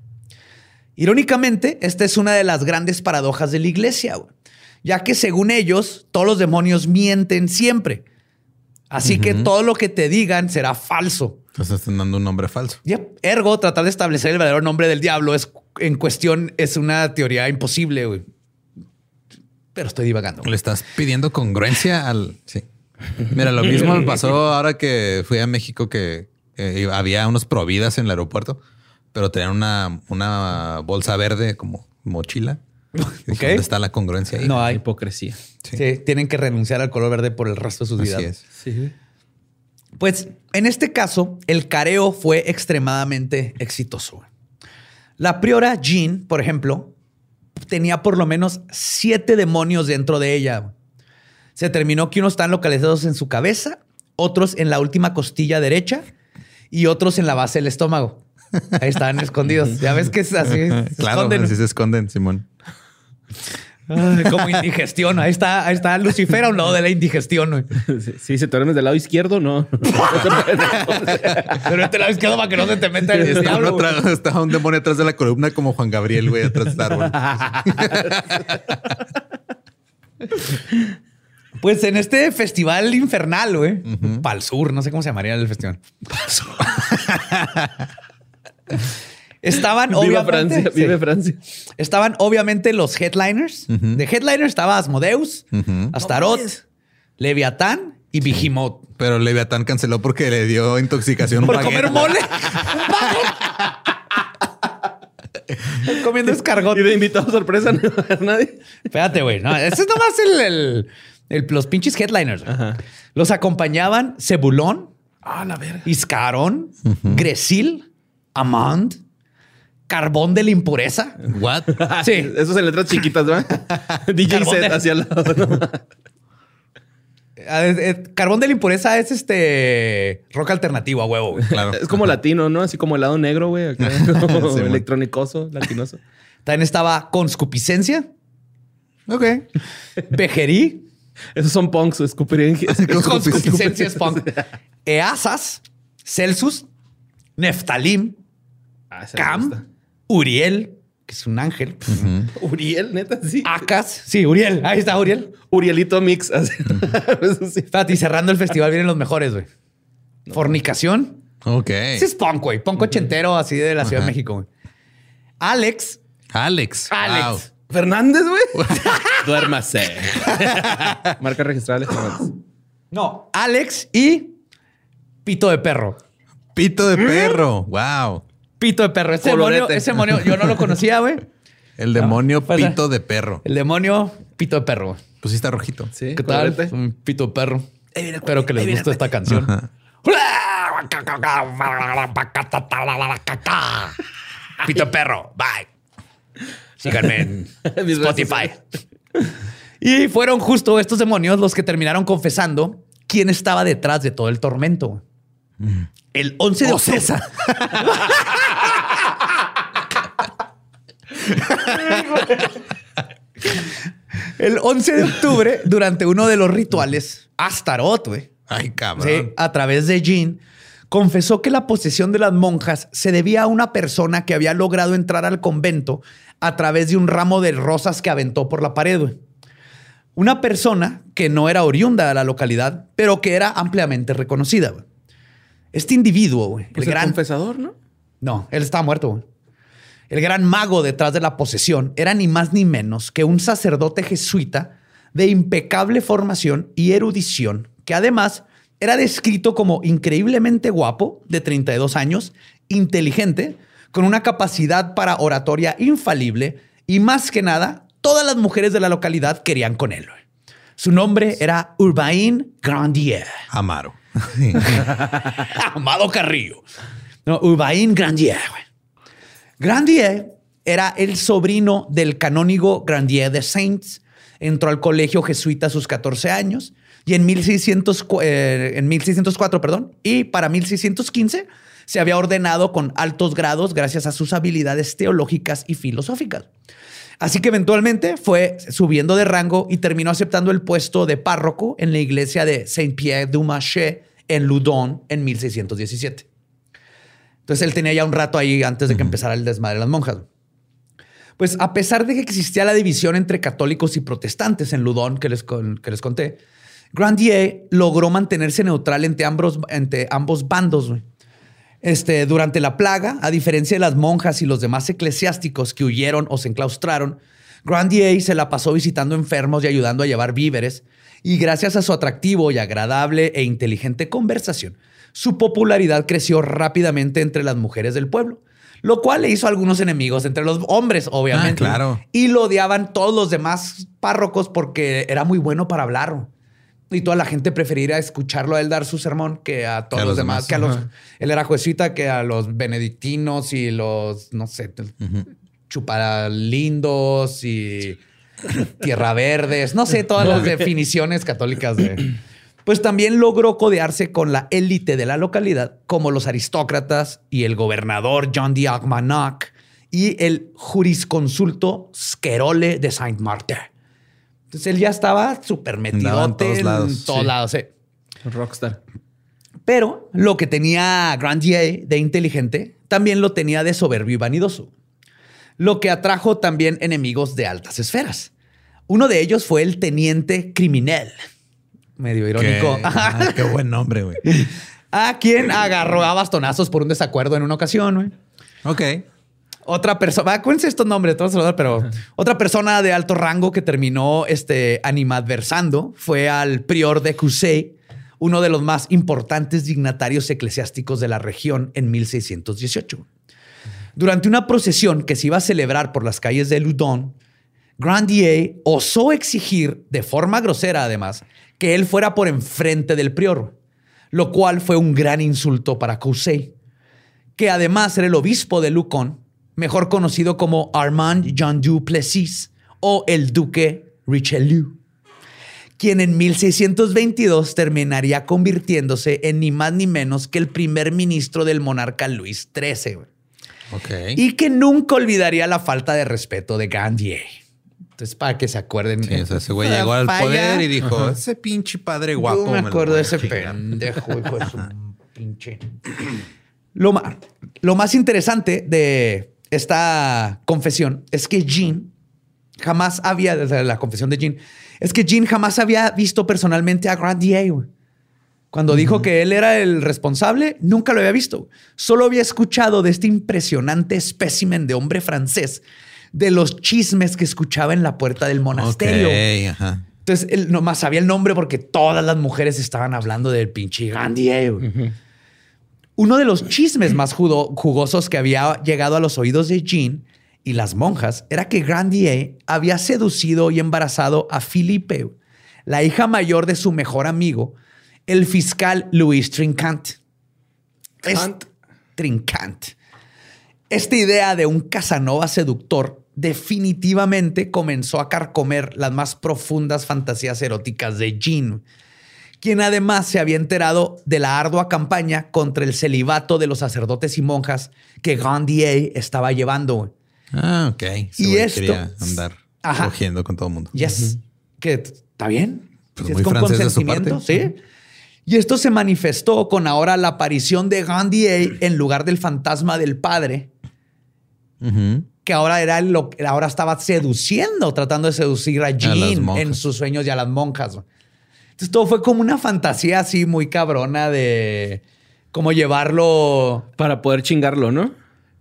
Irónicamente, esta es una de las grandes paradojas de la iglesia, güey, ya que según ellos, todos los demonios mienten siempre. Así que todo lo que te digan será falso. Entonces están dando un nombre falso. Yep. Ergo, tratar de establecer el verdadero nombre del diablo es en cuestión, es una teoría imposible, güey. Pero estoy divagando. Le estás pidiendo congruencia al. Sí. Mira, lo mismo me pasó ahora que fui a México que eh, había unos providas en el aeropuerto, pero tenían una, una bolsa verde como mochila. Y dije, Ok. ¿Dónde está la congruencia ahí? No hay. Hipocresía. Sí. Sí, tienen que renunciar al color verde por el resto de sus Así vidas. es. Sí. Pues en este caso, el careo fue extremadamente exitoso. La priora Jean, por ejemplo, tenía por lo menos siete demonios dentro de ella. Se determinó que unos están localizados en su cabeza, otros en la última costilla derecha y otros en la base del estómago. Ahí estaban escondidos. Ya ves que es así. se Claro, esconden. así se esconden, Simón. Ay, como indigestión. Ahí está, ahí está Lucifer a un lado de la indigestión. güey. Sí, sí, si te duermes del lado izquierdo, no. Pero este lado izquierdo para que no se te meta el Está, diablo. atrás- está un demonio atrás de la columna como Juan Gabriel, güey, atrás del árbol. Pues en este festival infernal, güey, Pal Sur, no sé cómo se llamaría el festival. Pal Sur. Estaban Viva obviamente, Francia, sí. vive Francia. Estaban obviamente los headliners. De headliners estaba Asmodeus, Astaroth, Leviatán y Behemoth. Pero Leviatán canceló porque le dio intoxicación. Por comer mole. Comiendo escargot. Y de invitado sorpresa no va a haber nadie. Espérate, güey. No, ese es nomás el, el- el- los pinches headliners. Ajá. Los acompañaban Cebulón, Ah, la verga. Iscarón, Gresil, Amand, Carbón de la Impureza. What? Sí. Esos en letras chiquitas, ¿verdad? DJ Carbón set de- hacia el lado. ¿no? Ah, es- es- Carbón de la Impureza es este rock alternativo a huevo. güey. Claro. Es como latino, ¿no? Así como helado negro, güey. acá, como Sí, electrónicoso, latinoso. También estaba Conscupiscencia, Ok. Vejerí, Esos son punks, escupirían. Conscupiscencia es punk. Easas, Celsus, Neftalim, Ah, Cam, gusta. Uriel, que es un ángel. Uriel, neta, sí. Acas, sí, Uriel, ahí está Uriel. Urielito Mix. así. Sí. Y cerrando el festival vienen los mejores, güey. Fornicación. Ok. Ese es punk, güey. Punk ochentero así de la Ciudad de México, güey. Alex. Alex. Alex. Wow. Fernández, güey. Duérmase. Marca registrada Fernández. No, Alex y Pito de Perro. Pito de perro. Wow. Pito de Perro. Ese Colorete. demonio, ese demonio, yo no lo conocía, güey. El demonio pito de perro. El demonio Pito de Perro. güey. Pues sí está rojito. Sí, ¿Qué tal? colorete. Un Pito de Perro. Espero que les guste esta canción. Pito de Perro. Bye. Síganme en Spotify. Y fueron justo estos demonios los que terminaron confesando quién estaba detrás de todo el tormento. El 11 de octubre. El 11 de octubre, durante uno de los rituales, Astaroth, güey, Ay, cabrón. sí, a través de Jean, confesó que la posesión de las monjas se debía a una persona que había logrado entrar al convento a través de un ramo de rosas que aventó por la pared. güey. Una persona que no era oriunda de la localidad, pero que era ampliamente reconocida. güey. Este individuo, güey, Pues el el gran confesador, ¿no? no, él estaba muerto. güey. El gran mago detrás de la posesión era ni más ni menos que un sacerdote jesuita de impecable formación y erudición, que además era descrito como increíblemente guapo, de 32 años, inteligente, con una capacidad para oratoria infalible y más que nada, todas las mujeres de la localidad querían con él. Su nombre era Urbain Grandier. Amaro. Amado Carrillo. No, Urbain Grandier. güey. Grandier era el sobrino del canónigo Grandier de Saints. Entró al colegio jesuita a sus 14 años y en, 1600, cu- eh, en 1604, perdón, y para 1615 se había ordenado con altos grados gracias a sus habilidades teológicas y filosóficas. Así que eventualmente fue subiendo de rango y terminó aceptando el puesto de párroco en la iglesia de Saint-Pierre du Marché en Loudon en 1617. Entonces él tenía ya un rato ahí antes de que empezara el desmadre de las monjas. Pues a pesar de que existía la división entre católicos y protestantes en Loudon que les, que les conté, Grandier logró mantenerse neutral entre ambos, entre ambos bandos. Este, durante la plaga, a diferencia de las monjas y los demás eclesiásticos que huyeron o se enclaustraron, Grandier se la pasó visitando enfermos y ayudando a llevar víveres. Y gracias a su atractivo y agradable e inteligente conversación, su popularidad creció rápidamente entre las mujeres del pueblo, lo cual le hizo algunos enemigos entre los hombres, obviamente. Ah, claro. Y lo odiaban todos los demás párrocos porque era muy bueno para hablar. Y toda la gente preferiría escucharlo a él dar su sermón que a todos Que a los, los demás, demás. que a los. Él era juecita que a los benedictinos y los, no sé, chuparalindos y tierra verdes, no sé, todas las definiciones católicas de. Pues también logró codearse con la élite de la localidad, como los aristócratas y el gobernador John Armagnac y el jurisconsulto Squerole de Saint-Martin. Entonces él ya estaba súper Andaba en metidote todos en lados, todos sí. lados. sí. Rockstar. Pero lo que tenía Grandier de inteligente también lo tenía de soberbio y vanidoso, lo que atrajo también enemigos de altas esferas. Uno de ellos fue el teniente criminal, medio irónico. Qué, ah, qué buen nombre, güey. a quien agarró a bastonazos por un desacuerdo en una ocasión, güey. Ok. Otra persona, acuérdense estos nombres, todos los pero otra persona de alto rango que terminó este, animadversando fue al prior de Cusey, uno de los más importantes dignatarios eclesiásticos de la región en 1618. Durante una procesión que se iba a celebrar por las calles de Loudon, Grandier osó exigir, de forma grosera además, que él fuera por enfrente del prior, lo cual fue un gran insulto para Cusey, que además era el obispo de Lucon, mejor conocido como Armand Jean du Plessis o el duque Richelieu, quien en 1622 terminaría convirtiéndose en ni más ni menos que el primer ministro del monarca Luis XIII. Y que nunca olvidaría la falta de respeto de Grandier. Entonces, para que se acuerden. Sí, o sea, ese güey llegó al Falla. poder y dijo, ese pinche padre guapo. Yo me acuerdo de ese chingar". pendejo, hijo de su pinche. Lo, ma- lo más interesante de esta confesión es que Jean jamás había, sea, la confesión de Jean, es que Jean jamás había visto personalmente a Grandier. güey. Cuando dijo que él era el responsable, nunca lo había visto. Solo había escuchado de este impresionante espécimen de hombre francés, de los chismes que escuchaba en la puerta del monasterio. Ok, ajá. Entonces, él nomás sabía el nombre porque todas las mujeres estaban hablando del pinche Gandhi. Uno de los chismes más judo- jugosos que había llegado a los oídos de Jean y las monjas era que Grandier había seducido y embarazado a Philippe, la hija mayor de su mejor amigo, el fiscal Louis Trincant. Trincant. Esta idea de un Casanova seductor definitivamente comenzó a carcomer las más profundas fantasías eróticas de Jean, quien además se había enterado de la ardua campaña contra el celibato de los sacerdotes y monjas que Grandier estaba llevando. Ah, ok. Ese Y esto- quería andar Ajá. cogiendo con todo el mundo. Yes. Que está bien. Pues Si muy francés de su parte. sí. Y esto se manifestó con ahora la aparición de Grandier en lugar del fantasma del padre, Ujú. Que ahora era lo que ahora estaba seduciendo, tratando de seducir a Jean en sus sueños y a las monjas. Entonces todo fue como una fantasía así muy cabrona de cómo llevarlo. Para poder chingarlo, ¿no?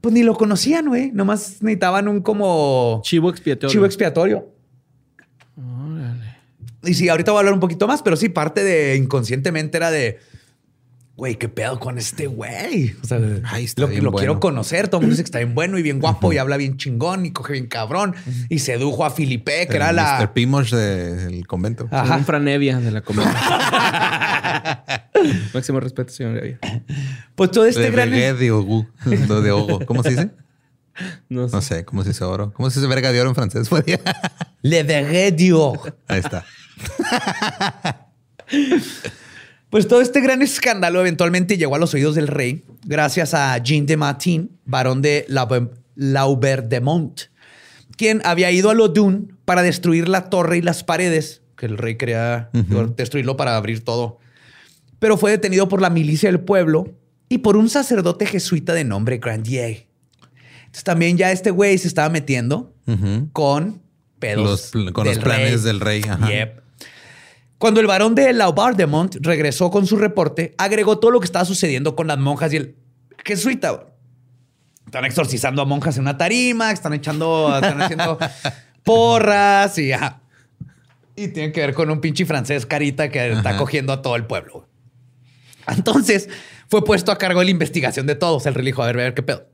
Pues ni lo conocían, güey. Nomás necesitaban un como Chivo expiatorio. chivo expiatorio. Y sí, ahorita voy a hablar un poquito más, pero sí, parte de inconscientemente era de, güey, ¿qué pedo con este güey? O sea, Ay, está lo, bien lo bueno. quiero conocer. Todo el mundo dice que está bien bueno y bien guapo y habla bien chingón y coge bien cabrón. Y sedujo a Filipe, que El era Mr. la... Pimosh del convento. Ajá. Un franevia de la comedia. Máximo respeto, señor Evia. Pues todo este de gran... de ogu. De ogo. ¿Cómo se dice? No sé. No sé. ¿Cómo se dice oro? ¿Cómo se dice verga de oro en francés? Le verré Dios. Ahí está. Pues todo este gran escándalo eventualmente llegó a los oídos del rey gracias a Jean de Martin, barón de Laube- Laubert-de-Mont, quien había ido a Lodun para destruir la torre y las paredes, que el rey quería destruirlo para abrir todo. Pero fue detenido por la milicia del pueblo y por un sacerdote jesuita de nombre Grandier. Entonces también ya este güey se estaba metiendo con pedos Los con los planes del rey, ajá. Yep. Cuando el varón de Laubardemont regresó con su reporte, agregó todo lo que estaba sucediendo con las monjas y el jesuita. Están exorcizando a monjas en una tarima, están echando, están haciendo porras y ajá. Y tiene que ver con un pinche francés carita que está cogiendo a todo el pueblo. Entonces fue puesto a cargo de la investigación de todos. El rey dijo, a ver, a ver qué pedo.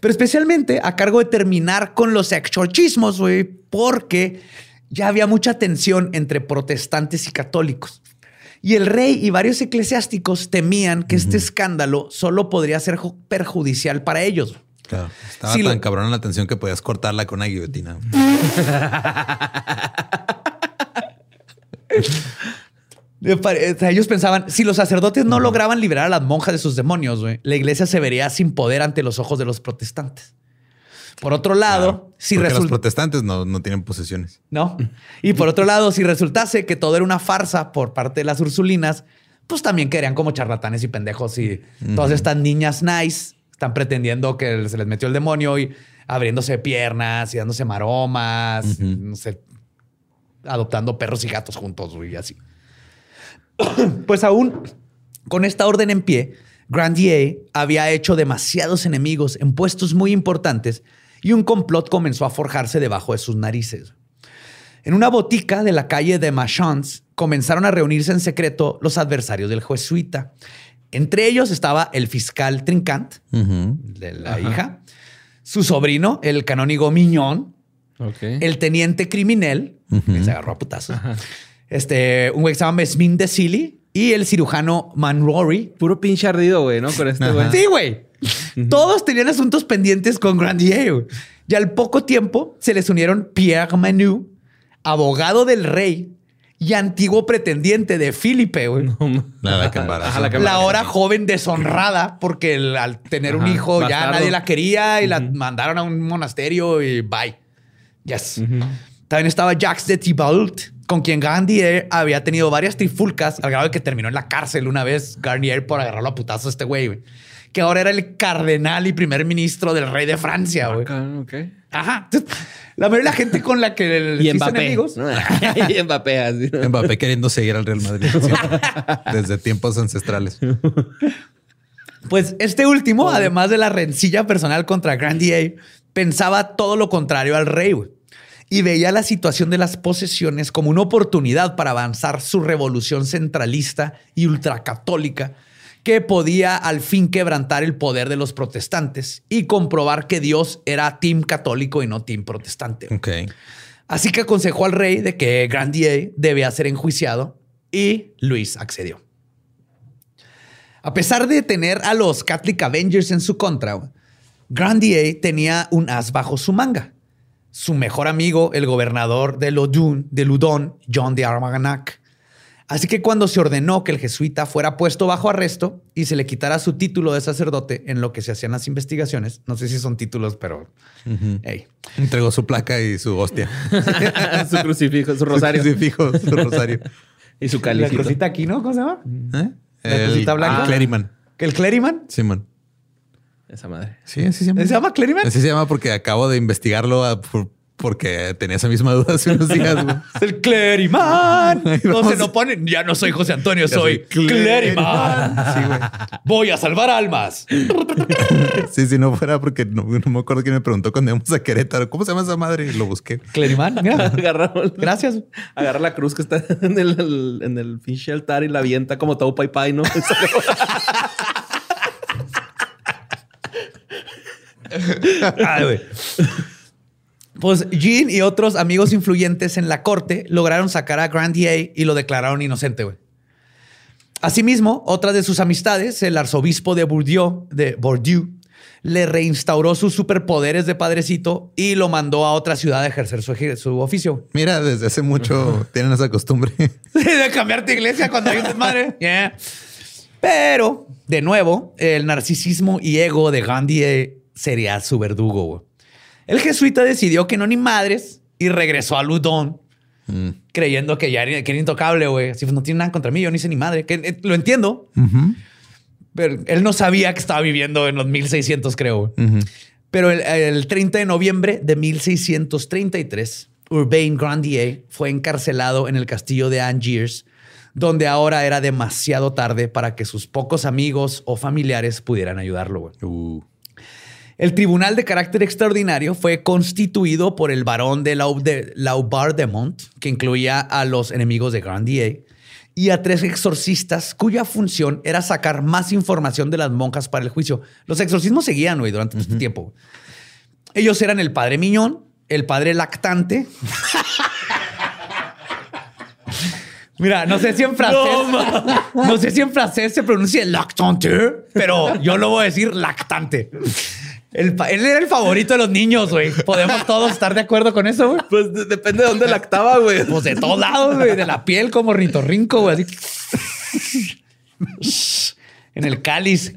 Pero especialmente a cargo de terminar con los exorcismos, güey, porque ya había mucha tensión entre protestantes y católicos. Y el rey y varios eclesiásticos temían que este escándalo solo podría ser ju- perjudicial para ellos. Claro. Estaba tan lo- cabrón la atención que podías cortarla con una guillotina. Ellos pensaban, si los sacerdotes no lograban liberar a las monjas de sus demonios, la iglesia se vería sin poder ante los ojos de los protestantes. Por otro lado, Claro. si Porque los resulta... protestantes no, no tienen posesiones. ¿no? Y por otro lado, si resultase que todo era una farsa por parte de las Ursulinas, pues también querían como charlatanes y pendejos y todas estas niñas nice están pretendiendo que se les metió el demonio y abriéndose piernas y dándose maromas, no sé, adoptando perros y gatos juntos y así. Pues aún con esta orden en pie, Grandier había hecho demasiados enemigos en puestos muy importantes y un complot comenzó a forjarse debajo de sus narices. En una botica de la calle de Machans comenzaron a reunirse en secreto los adversarios del jesuita. Entre ellos estaba el fiscal Trincant, de la hija, su sobrino, el canónigo Miñón, el teniente criminal, que se agarró a putazos, este, un güey que se llama Mesmin de Silly y el cirujano Manrory. Puro pinche ardido, güey, ¿no? Con este güey. Sí, güey. Todos tenían asuntos pendientes con Grandier. Y al poco tiempo se les unieron Pierre Manu, abogado del rey y antiguo pretendiente de Felipe, güey. Nada que embarazo. Ajá, la ahora joven deshonrada porque el- al tener un hijo ya nadie la quería y la mandaron a un monasterio y bye. Yes. También estaba Jacques de Thibault, con quien Garnier había tenido varias trifulcas al grado de que terminó en la cárcel una vez Garnier por agarrarlo a putazo a este güey, güey. Que ahora era el cardenal y primer ministro del rey de Francia, güey. Ajá. La mayoría de la gente con la que el- Y Mbappé. enemigos. ¿no? y Mbappé, así. ¿no? Mbappé queriendo seguir al Real Madrid. sí. Desde tiempos ancestrales. Pues este último, además de la rencilla personal contra Grandier, pensaba todo lo contrario al rey y veía la situación de las posesiones como una oportunidad para avanzar su revolución centralista y ultracatólica que podía al fin quebrantar el poder de los protestantes y comprobar que Dios era team católico y no team protestante. Así que aconsejó al rey de que Grandier debía ser enjuiciado y Luis accedió. A pesar de tener a los Catholic Avengers en su contra, Grandier tenía un as bajo su manga. Su mejor amigo, el gobernador de Lodun, de Ludon, John de Armagnac. Así que cuando se ordenó que el jesuita fuera puesto bajo arresto y se le quitara su título de sacerdote en lo que se hacían las investigaciones, no sé si son títulos, pero hey, Entregó su placa y su hostia. su crucifijo, su rosario. Su crucifijo, su rosario. y su la calicito. cosita aquí, ¿no? ¿Cómo se llama? ¿Eh? La cosita blanca. el Cleriman. ¿Que el Cleriman? Simón. Esa madre. Sí, así se llama. ¿Se llama Cleriman? Así se llama porque acabo de investigarlo a- por- porque tenía esa misma duda hace unos días. güey. El Cleriman. Ahí No se no ponen. Ya no soy José Antonio, soy soy. Sí, güey. Voy a salvar almas. Sí, si no fuera porque no, no me acuerdo quién me preguntó cuando íbamos a Querétaro. ¿Cómo se llama esa madre? Y lo busqué. Cleriman, mira. Agarra, Gracias. agarra la cruz que está en el, en el pinche altar y la avienta como todo pai pai, ¿no? Ay, güey. Pues Jean y otros amigos influyentes en la corte lograron sacar a Grandier y lo declararon inocente, güey. Asimismo, otra de sus amistades, el arzobispo de Bourdieu, de Bordeaux, le reinstauró sus superpoderes de padrecito y lo mandó a otra ciudad a ejercer su, oficio. Mira, desde hace mucho tienen esa costumbre. de cambiarte de iglesia cuando hay un desmadre. Yeah. Pero, de nuevo, el narcisismo y ego de Gandhi sería su verdugo. El jesuita decidió que no ni madres y regresó a Ludón, Mm. creyendo que ya era, que era intocable, güey. Así pues, no tiene nada contra mí, yo no hice ni madre. Que, eh, lo entiendo, pero él no sabía que estaba viviendo en los 1600, creo. Pero el, el 30 de noviembre de 1633, Urbain Grandier fue encarcelado en el castillo de Angiers, donde ahora era demasiado tarde para que sus pocos amigos o familiares pudieran ayudarlo. güey. Uh. El tribunal de carácter extraordinario fue constituido por el barón de, Lau- de Laubardemont, que incluía a los enemigos de Grandier, y a tres exorcistas cuya función era sacar más información de las monjas para el juicio. Los exorcismos seguían güey, durante todo este tiempo. Ellos eran el padre Miñón, el padre lactante. Mira, no sé si en francés. No, sé si en francés se pronuncia lactante, pero yo lo voy a decir lactante. El él era el favorito de los niños, güey. Podemos todos estar de acuerdo con eso, güey. Pues de- depende de dónde lactaba, güey. Pues de todos lados, güey. De la piel como ritorrinco, güey. Así. En el cáliz.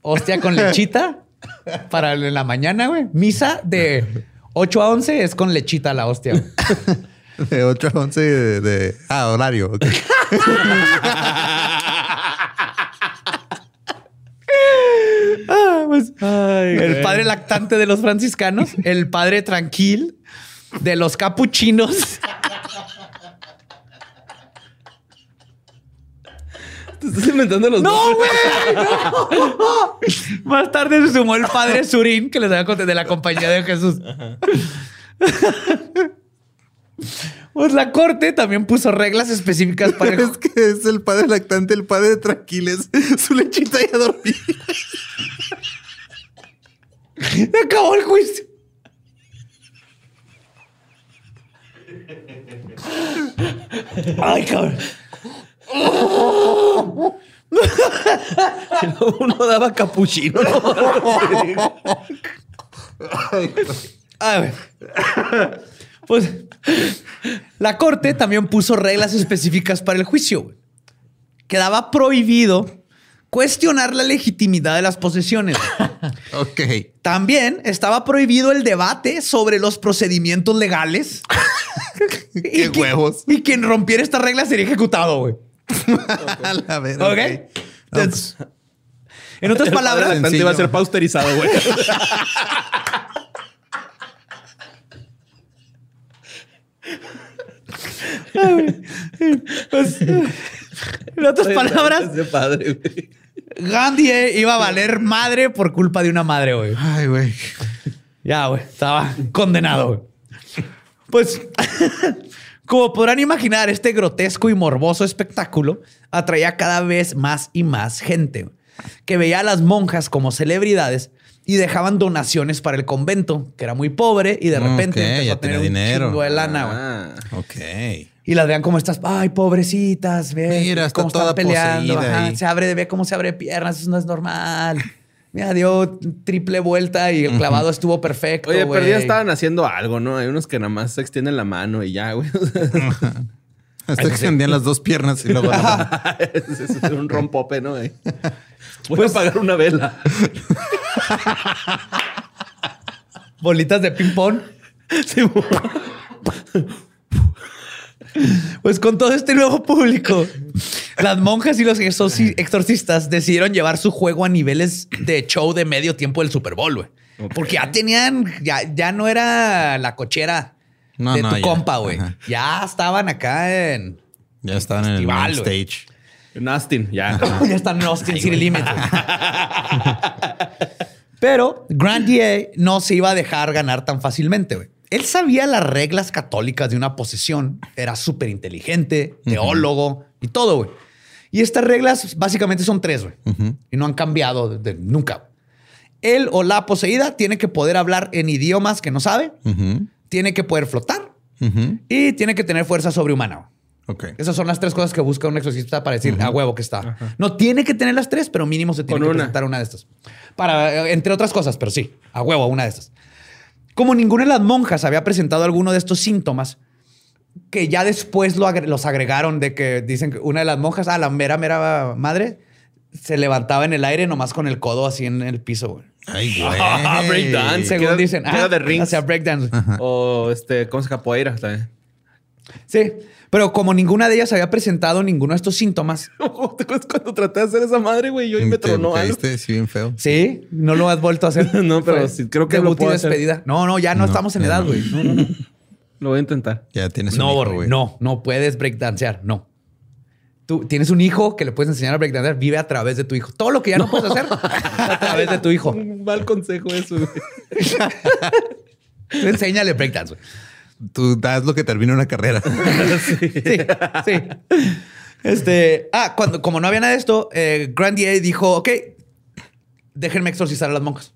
Hostia con lechita para en la mañana, güey. Misa de 8 a 11 es con lechita la hostia. güey. De 8 a 11 de, de- Ah, horario. ok. Ah, pues, el padre lactante de los franciscanos, el padre tranquil de los capuchinos. Te estás inventando los ¡No, nombres. güey! ¡No! Más tarde se sumó el padre Surín, que les había contado de la compañía de Jesús. Pues la corte también puso reglas específicas para el... Es que es el padre lactante, el padre de tranquiles. Su lechita y a dormir. Acabó el juicio. Ay, cabrón. Uno daba capuchino. A ver. Pues la corte también puso reglas específicas para el juicio. güey. Quedaba prohibido cuestionar la legitimidad de las posesiones. Ok. También estaba prohibido el debate sobre los procedimientos legales. Qué qui- huevos. Y quien rompiera esta regla sería ejecutado, güey. A la ver, ¿Ok? Entonces, en otras palabras, iba a ser pausterizado, güey. Pues, en otras palabras, Ese padre, güey. Gandhi eh, iba a valer madre por culpa de una madre, güey. Ay, güey. Ya, güey, estaba condenado. güey. Pues, como podrán imaginar, este grotesco y morboso espectáculo atraía cada vez más y más gente güey, que veía a las monjas como celebridades y dejaban donaciones para el convento, que era muy pobre y de repente Ok, empezó ya a tener tenía un dinero. chingo de lana. Ah. Ok. Y las vean como estas, ay, pobrecitas, ve Mira, está cómo están toda peleando. ajá, ahí. se abre, ve cómo se abre piernas, eso no es normal. Mira, dio triple vuelta y el clavado estuvo perfecto. Oye, güey. pero ya estaban haciendo algo, ¿no? Hay unos que nada más se extienden la mano y ya, güey. Hasta extendían las dos piernas y luego. la- es, un rompope, ¿no? Voy Pues a apagar una vela. Bolitas de ping-pong. Pues con todo este nuevo público, las monjas y los exorci- exorcistas decidieron llevar su juego a niveles de show de medio tiempo del Super Bowl, güey. Porque ya tenían, ya, ya no era la cochera No, de no, tu ya. compa, güey. Ya estaban acá en. Ya estaban en el Festival, main stage. En Austin, ya. ya están en Austin City Limits. güey. Pero Grandier no se iba a dejar ganar tan fácilmente, güey. Él sabía las reglas católicas de una posesión, era súper inteligente, teólogo y todo, güey. Y estas reglas básicamente son tres, güey. Y no han cambiado de- de- nunca. Él o la poseída tiene que poder hablar en idiomas que no sabe, tiene que poder flotar y tiene que tener fuerza sobrehumana. güey. Ok. Esas son las tres cosas que busca un exorcista para decir a huevo que está. No tiene que tener las tres, pero mínimo se tiene Con que una. presentar una de estas. Para, eh, entre otras cosas, pero sí, a huevo, una de estas. Como ninguna de las monjas había presentado alguno de estos síntomas, que ya después lo agre- los agregaron de que dicen que una de las monjas, ah, la mera, mera madre, se levantaba en el aire nomás con el codo así en el piso, güey. Ay, güey. Ah, breakdance. Según Queda- dicen. queda ah, de rings. O sea, breakdance. O este, ¿cómo se capoeira también? Sí. Pero como ninguna de ellas había presentado ninguno de estos síntomas, ¿Te acuerdas cuando traté de hacer esa madre, güey? Yo y me Te tronó algo. caíste, sí, bien feo. Sí, no lo has vuelto a hacer. No, pero Fue sí, creo que lo puedo hacer. despedida. No, no, ya no, No, estamos en edad, no. güey. No, no, no. Lo voy a intentar. Ya tienes un No, hijo, Borre, güey. no, no puedes breakdancear, no. Tú tienes un hijo que le puedes enseñar a breakdancear, vive a través de tu hijo. Todo lo que ya no, puedes hacer a través de tu hijo. Un mal consejo eso, güey. Tú enséñale breakdance, güey. Tú das lo que termina una carrera. Sí, sí. Este, ah, cuando, como no había nada de esto, eh, Grandier dijo, ok, déjenme exorcizar a las monjas.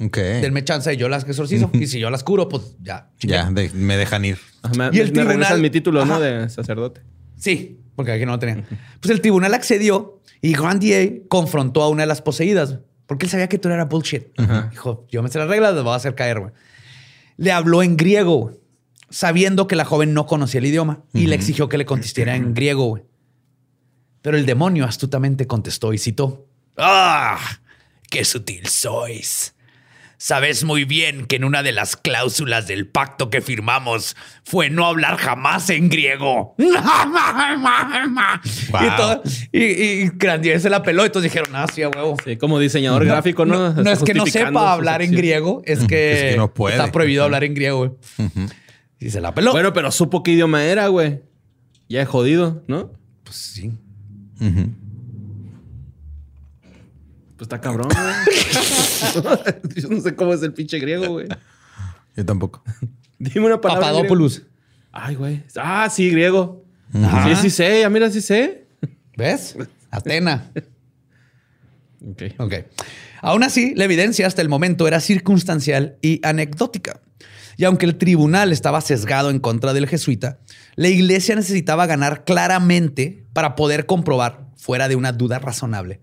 ok. Denme chance, yo las exorcizo. y si yo las curo, pues ya. Ya, de- me dejan ir. Ajá, Me, Y el me tribunal- regresan mi título, ¿no? De sacerdote. Sí, porque aquí no lo tenía. Pues el tribunal accedió y Grandier confrontó a una de las poseídas porque él sabía que todo era bullshit. Dijo, yo me sé las reglas, las voy a hacer caer, güey. Le habló en griego, güey, sabiendo que la joven no conocía el idioma y le exigió que le contestara en griego, güey. Pero el demonio astutamente contestó y citó: ¡Ah! ¡Qué sutil sois! Sabes muy bien que en una de las cláusulas del pacto que firmamos fue no hablar jamás en griego. y, todo- y, y Grandier se la peló. Entonces dijeron, ah, sí, a huevo. Sí, como diseñador gráfico, ¿no? No, es que no sepa hablar en griego, es que, Es que no puede. está prohibido hablar en griego. güey. Y se la peló. Bueno, pero supo qué idioma era, güey. Ya es jodido, ¿no? pues sí. Pues está cabrón, güey. Yo no sé cómo es el pinche griego, güey. Yo tampoco. Dime una palabra. Papadopoulos. Ay, güey. Ah, sí, griego. Ajá. Sí, sí sé. Ya mira, sí sé. ¿Ves? Atena. Ok. Ok. Aún así, la evidencia hasta el momento era circunstancial y anecdótica. Y aunque el tribunal estaba sesgado en contra del jesuita, la iglesia necesitaba ganar claramente para poder comprobar, fuera de una duda razonable,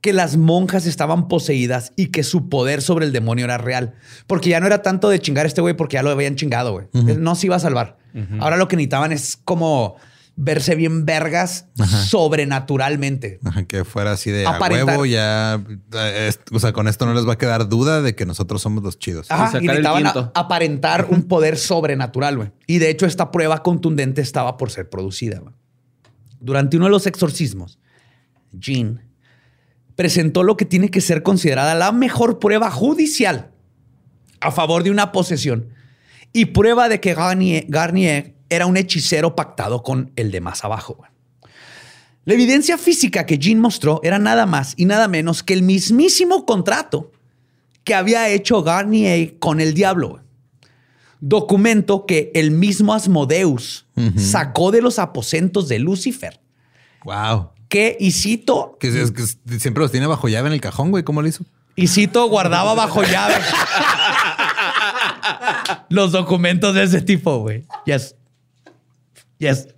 que las monjas estaban poseídas y que su poder sobre el demonio era real. Porque ya no era tanto de chingar a este güey porque ya lo habían chingado, güey. No se iba a salvar. Ahora lo que necesitaban es como verse bien vergas Ajá. sobrenaturalmente. Ajá, que fuera así de a Aparentar. huevo, ya. eh, es- o sea, con esto no les va a quedar duda de que nosotros somos los chidos. Ajá, y necesitaban a- aparentar un poder sobrenatural, güey. Y de hecho, esta prueba contundente estaba por ser producida. Durante uno de los exorcismos, Jean presentó lo que tiene que ser considerada la mejor prueba judicial a favor de una posesión y prueba de que Garnier, Garnier era un hechicero pactado con el de más abajo. güey. La evidencia física que Jean mostró era nada más y nada menos que el mismísimo contrato que había hecho Garnier con el diablo. güey. Documento que el mismo Asmodeus sacó de los aposentos de Lucifer. Wow. Que, y cito, Que, es- que siempre los tiene bajo llave en el cajón, güey. ¿Cómo lo hizo? y cito, guardaba bajo llave los documentos de ese tipo, güey. Yes. Yes.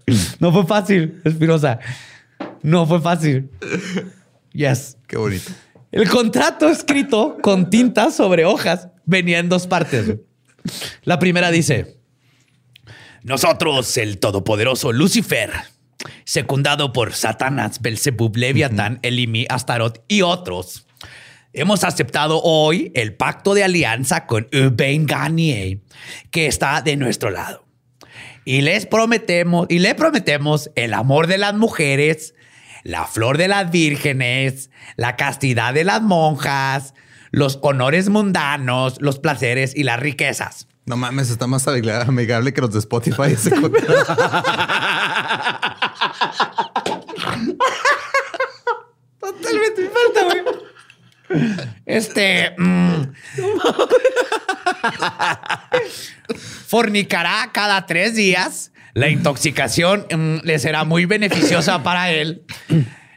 No fue fácil, Espinosa. No fue fácil. Yes. Qué bonito. El contrato escrito con tinta sobre hojas venía en dos partes. La primera dice: Nosotros, el todopoderoso Lucifer, secundado por Satanás, Belzebub, Leviatán, Elimi, Astaroth y otros, hemos aceptado hoy el pacto de alianza con Urbain Garnier, que está de nuestro lado. Y les prometemos, y le prometemos el amor de las mujeres, la flor de las vírgenes, la castidad de las monjas, los honores mundanos, los placeres y las riquezas. No mames, está más amigable que los de Spotify. ese. Totalmente falta, güey. Este. mm, fornicará cada tres días. La intoxicación mm, le será muy beneficiosa para él.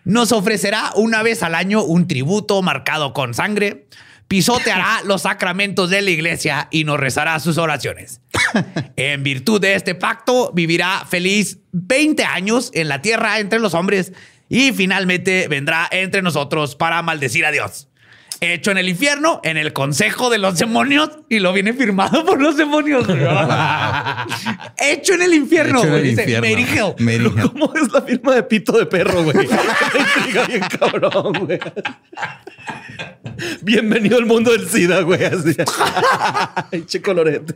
Nos ofrecerá una vez al año un tributo marcado con sangre. Pisoteará los sacramentos de la iglesia y nos rezará sus oraciones. En virtud de este pacto, vivirá feliz 20 años en la tierra entre los hombres y finalmente vendrá entre nosotros para maldecir a Dios. Hecho en el infierno, en el consejo de los demonios y lo viene firmado por los demonios. Hecho en el infierno. Güey. Dice, infierno. Mary Hill. Mary. ¿Cómo es la firma de pito de perro, güey? Bien cabrón, güey. Bienvenido al mundo del SIDA, güey. Así. Che colorete.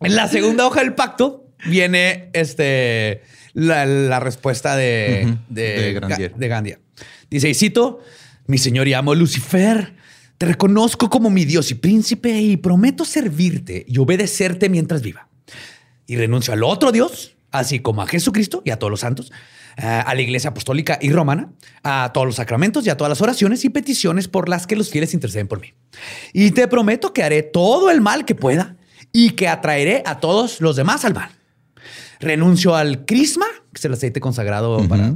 En la segunda hoja del pacto viene este, la, la respuesta de, Ujú, de, de Grandier. Ga- de Gandia. Dice, cito, mi señor y amo Lucifer, te reconozco como mi Dios y príncipe y prometo servirte y obedecerte mientras viva. Y renuncio al otro Dios, así como a Jesucristo y a todos los santos, a a la iglesia apostólica y romana, a todos los sacramentos y a todas las oraciones y peticiones por las que los fieles interceden por mí. Y te prometo que haré todo el mal que pueda y que atraeré a todos los demás al mal. Renuncio al crisma, que es el aceite consagrado para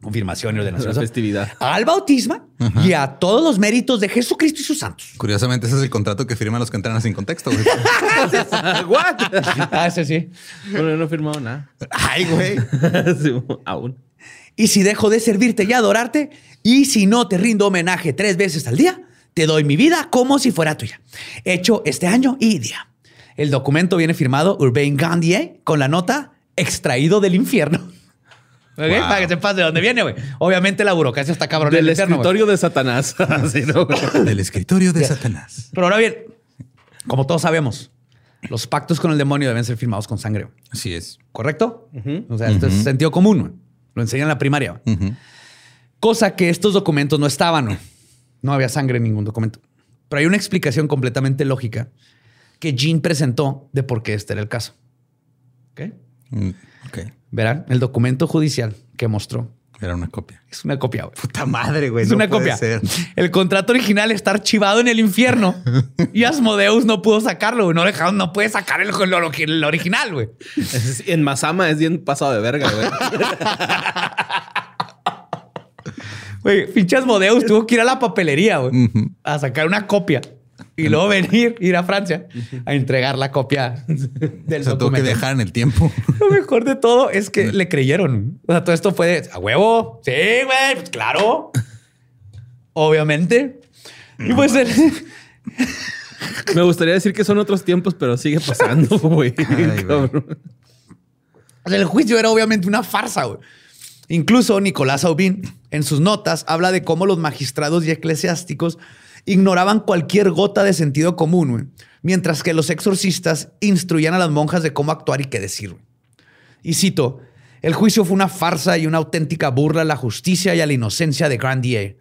confirmación y ordenación. La festividad. Al bautismo y a todos los méritos de Jesucristo y sus santos. Curiosamente, ese es el contrato que firman los que entran sin contexto, güey. ¿What? Ah, ese sí. Bueno, yo no he firmado nada. Ay, güey. Sí, aún. Y si dejo de servirte y adorarte, y si no te rindo homenaje tres veces al día, te doy mi vida como si fuera tuya. Hecho este año y día. El documento viene firmado Urbain Gandhi con la nota extraído del infierno. ¿Ok? Wow. Para que sepas de dónde viene, güey. Obviamente la burocracia está cabrón en Del el escritorio de Satanás. Así, ¿no? Del escritorio de Satanás. Pero ahora bien, como todos sabemos, los pactos con el demonio deben ser firmados con sangre. Así es. ¿Correcto? O sea, esto es sentido común. güey. Lo enseñan en la primaria. güey. Ujú. Cosa que estos documentos no estaban. No había sangre en ningún documento. Pero hay una explicación completamente lógica que Jean presentó de por qué este era el caso. ¿Ok? Mm, Ok. Verán, el documento judicial que mostró Era una copia. Es una copia, güey. Puta madre, güey. Es no una puede copia. ser. El contrato original está archivado en el infierno y Asmodeus no pudo sacarlo, güey. No, dejaron, no puede sacar el, el- el original, güey. En Masama es bien pasado de verga, güey. Güey, pinche Asmodeus tuvo que ir a la papelería, güey, a sacar una copia y luego venir, ir a Francia a entregar la copia del O sea, tuvo que dejar en el tiempo. Lo mejor de todo es que le creyeron. O sea, todo esto fue de, a huevo. Sí, güey, pues claro. Obviamente. Y pues Me gustaría decir que son otros tiempos, pero sigue pasando, güey. El juicio era obviamente una farsa, güey. Incluso Nicolás Aubin, en sus notas, habla de cómo los magistrados y eclesiásticos ignoraban cualquier gota de sentido común, mientras que los exorcistas instruían a las monjas de cómo actuar y qué decir. Y cito, el juicio fue una farsa y una auténtica burla a la justicia y a la inocencia de Grandier,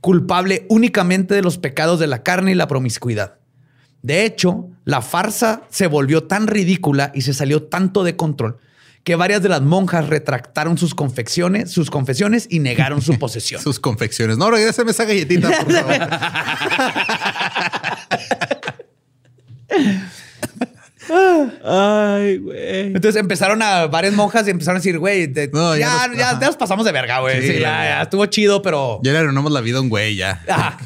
culpable únicamente de los pecados de la carne y la promiscuidad. De hecho, la farsa se volvió tan ridícula y se salió tanto de control que varias de las monjas retractaron sus confecciones, sus confesiones y negaron su posesión. Sus confecciones. No, regrésame esa galletita, por favor. Ay, güey. Entonces empezaron a varias monjas y empezaron a decir, güey, de- No, ya ya, nos- ya, ajá. ya nos pasamos de verga, güey. Sí, Sí, ya, ya. ya estuvo chido, pero Ya le arruinamos la vida a un güey, ya. Ajá.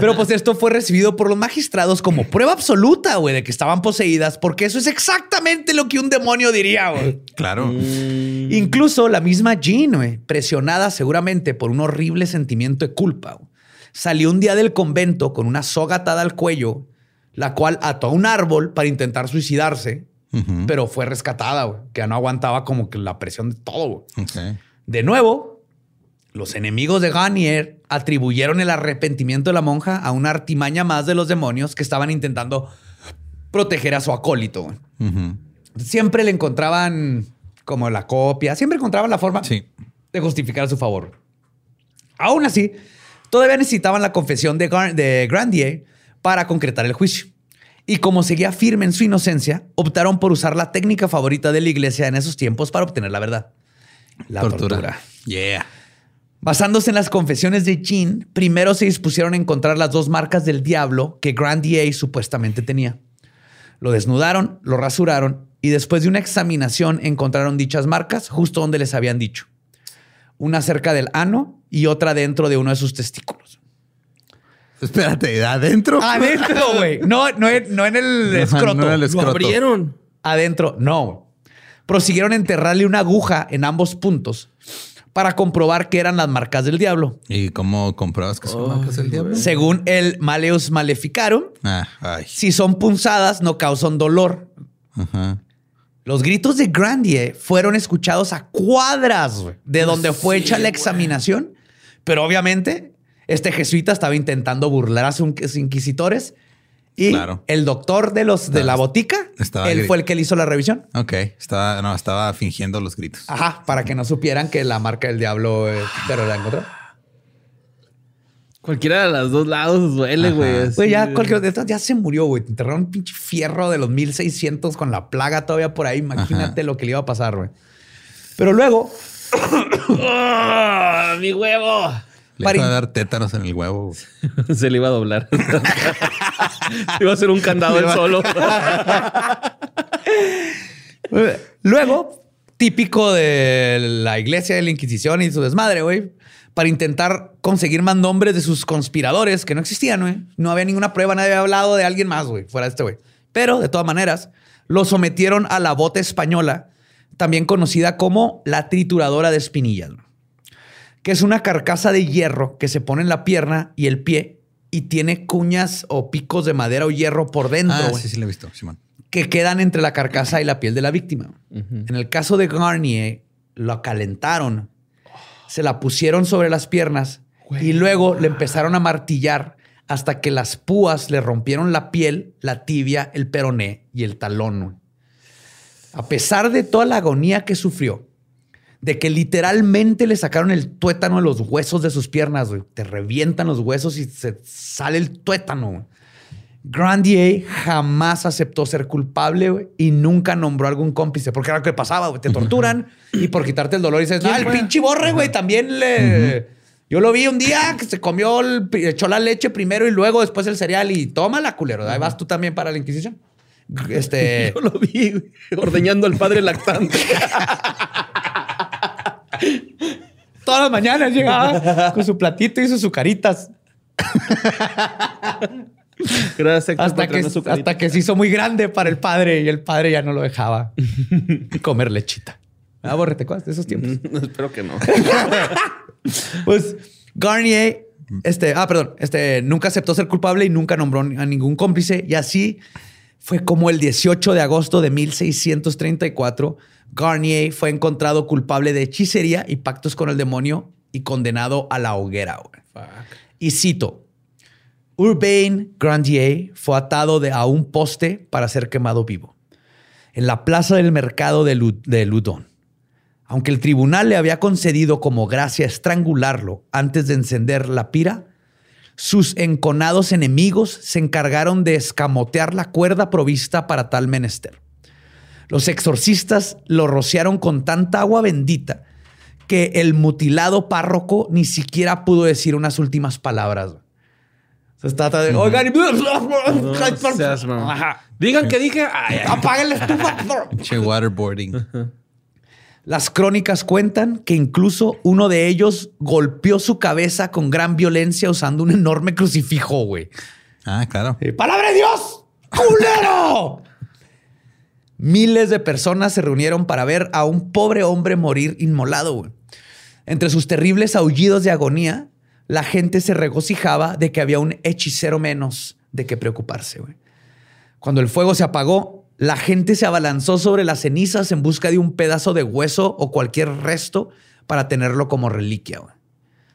Pero pues esto fue recibido por los magistrados como prueba absoluta, güey, de que estaban poseídas, porque eso es exactamente lo que un demonio diría, güey. Claro. Incluso la misma Jean, güey, presionada seguramente por un horrible sentimiento de culpa, güey, salió un día del convento con una soga atada al cuello, la cual ató a un árbol para intentar suicidarse, pero fue rescatada, güey, que ya no aguantaba como que la presión de todo. De nuevo, los enemigos de Garnier atribuyeron el arrepentimiento de la monja a una artimaña más de los demonios que estaban intentando proteger a su acólito. Siempre le encontraban como la copia, siempre encontraban la forma Sí. de justificar a su favor. Aún así, todavía necesitaban la confesión de, Gar- de Grandier para concretar el juicio. Y como seguía firme en su inocencia, optaron por usar la técnica favorita de la iglesia en esos tiempos para obtener la verdad. La tortura. Yeah. Basándose en las confesiones de Jean, primero se dispusieron a encontrar las dos marcas del diablo que Grandier supuestamente tenía. Lo desnudaron, lo rasuraron y después de una examinación encontraron dichas marcas justo donde les habían dicho. Una cerca del ano y otra dentro de uno de sus testículos. Espérate, ¿adentro? Adentro, güey. No, no, en- no en el No, escroto. no en el Lo escroto. abrieron. Adentro, no. Prosiguieron a enterrarle una aguja en ambos puntos para comprobar que eran las marcas del diablo. ¿Y cómo compruebas que son marcas del diablo? Según el Maleus Maleficarum, Ah, ay. si son punzadas no causan dolor. Ajá. Los gritos de Grandier fueron escuchados a cuadras de donde fue hecha la examinación, pero obviamente este jesuita estaba intentando burlar a sus inquisitores y Claro. el doctor de los de la Estaba- botica, estaba él fue el que le hizo la revisión. Ok. Estaba, no, estaba fingiendo los gritos. Ajá, para que no supieran que la marca del diablo, eh, pero la encontró. Cualquiera de los dos lados duele, güey. ya cualquier de estas ya se murió, güey. Te enterraron un pinche fierro de los 1600 con la plaga todavía por ahí. Imagínate Ajá. lo que le iba a pasar, güey. Pero luego, ¡Ah, mi huevo! Le Pari- iba a dar tétanos en el huevo. Se le iba a doblar. iba a ser un candado él solo. luego, típico de la iglesia de la Inquisición y su desmadre, güey, para intentar conseguir más nombres de sus conspiradores que no existían, güey. No había ninguna prueba, nadie había hablado de alguien más, güey, fuera de este güey. Pero, de todas maneras, lo sometieron a la bota española, también conocida como la trituradora de espinillas, güey, que es una carcasa de hierro que se pone en la pierna y el pie y tiene cuñas o picos de madera o hierro por dentro, Ah, güey sí, sí, lo he visto, Simón. que quedan entre la carcasa y la piel de la víctima. En el caso de Garnier, lo calentaron, se la pusieron sobre las piernas y luego le empezaron a martillar hasta que las púas le rompieron la piel, la tibia, el peroné y el talón. A pesar de toda la agonía que sufrió, de que literalmente le sacaron el tuétano de los huesos de sus piernas, güey. Te revientan los huesos y se sale el tuétano. güey. Grandier jamás aceptó ser culpable güey, y nunca nombró algún cómplice, porque era lo que pasaba, güey. Te torturan y por quitarte el dolor dices, ah, el pinche borre, güey, también le... Yo lo vi un día que se comió, el, echó la leche primero y luego después el cereal y toma la culero. Ahí vas tú también para la Inquisición. Este... Yo lo vi güey, ordeñando al padre lactante. Todas las mañanas llegaba con su platito y sus azucaritas. Gracias, Hasta que, su hasta que se hizo muy grande para el padre y el padre ya no lo dejaba comer lechita. Ah, borre, ¿te acuerdas de esos tiempos? Espero que no. Pues Garnier, este, ah, perdón, este, nunca aceptó ser culpable y nunca nombró a ningún cómplice. Y así fue como el 18 de agosto de 1634, Garnier fue encontrado culpable de hechicería y pactos con el demonio y condenado a la hoguera. Y cito, Urbain Grandier fue atado de, a un poste para ser quemado vivo en la plaza del mercado de, Lu- de. Aunque el tribunal le había concedido como gracia estrangularlo antes de encender la pira, sus enconados enemigos se encargaron de escamotear la cuerda provista para tal menester. Los exorcistas lo rociaron con tanta agua bendita que el mutilado párroco ni siquiera pudo decir unas últimas palabras. Se trata de, oigan, y- No seas. Digan que dije. Ay, ay. Apaguen la estufa. Che, waterboarding. Las crónicas cuentan que incluso uno de ellos golpeó su cabeza con gran violencia usando un enorme crucifijo, güey. Ah, claro. Eh, ¡Palabra de Dios! ¡Culero! Miles de personas se reunieron para ver a un pobre hombre morir inmolado, güey. Entre sus terribles aullidos de agonía, la gente se regocijaba de que había un hechicero menos de que preocuparse, güey. Cuando el fuego se apagó, la gente se abalanzó sobre las cenizas en busca de un pedazo de hueso o cualquier resto para tenerlo como reliquia, güey.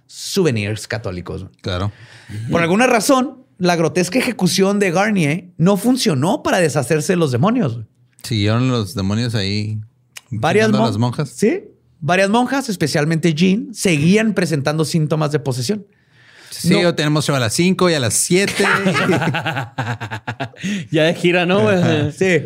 Souvenirs católicos. Claro. Por alguna razón, la grotesca ejecución de Garnier no funcionó para deshacerse de los demonios. Siguieron los demonios ahí. Varias mon- las monjas. Sí. Varias monjas, especialmente Jean, seguían presentando síntomas de posesión. Sí, No. tenemos show a las 5 y a las 7. Ya de gira, ¿no? Sí.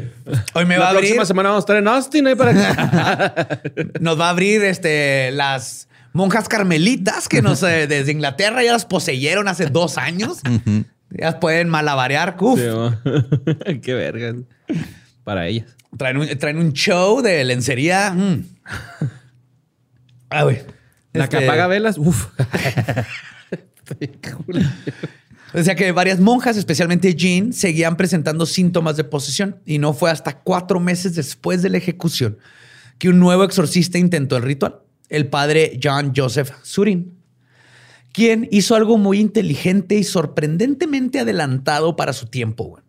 Hoy me La va a abrir, próxima semana vamos a estar en Austin ahí para acá. nos va a abrir este, las monjas carmelitas que nos, eh, desde Inglaterra ya las poseyeron hace dos años. Ya pueden malabarear. Uf. Sí. Qué verga. Para ellas. Traen un, traen un show de lencería. mm. Ah, güey. La que Este, apaga velas. Uf. Decía que varias monjas, especialmente Jean, seguían presentando síntomas de posesión y no fue hasta cuatro meses después de la ejecución que un nuevo exorcista intentó el ritual, el padre John Joseph Surin, quien hizo algo muy inteligente y sorprendentemente adelantado para su tiempo. güey.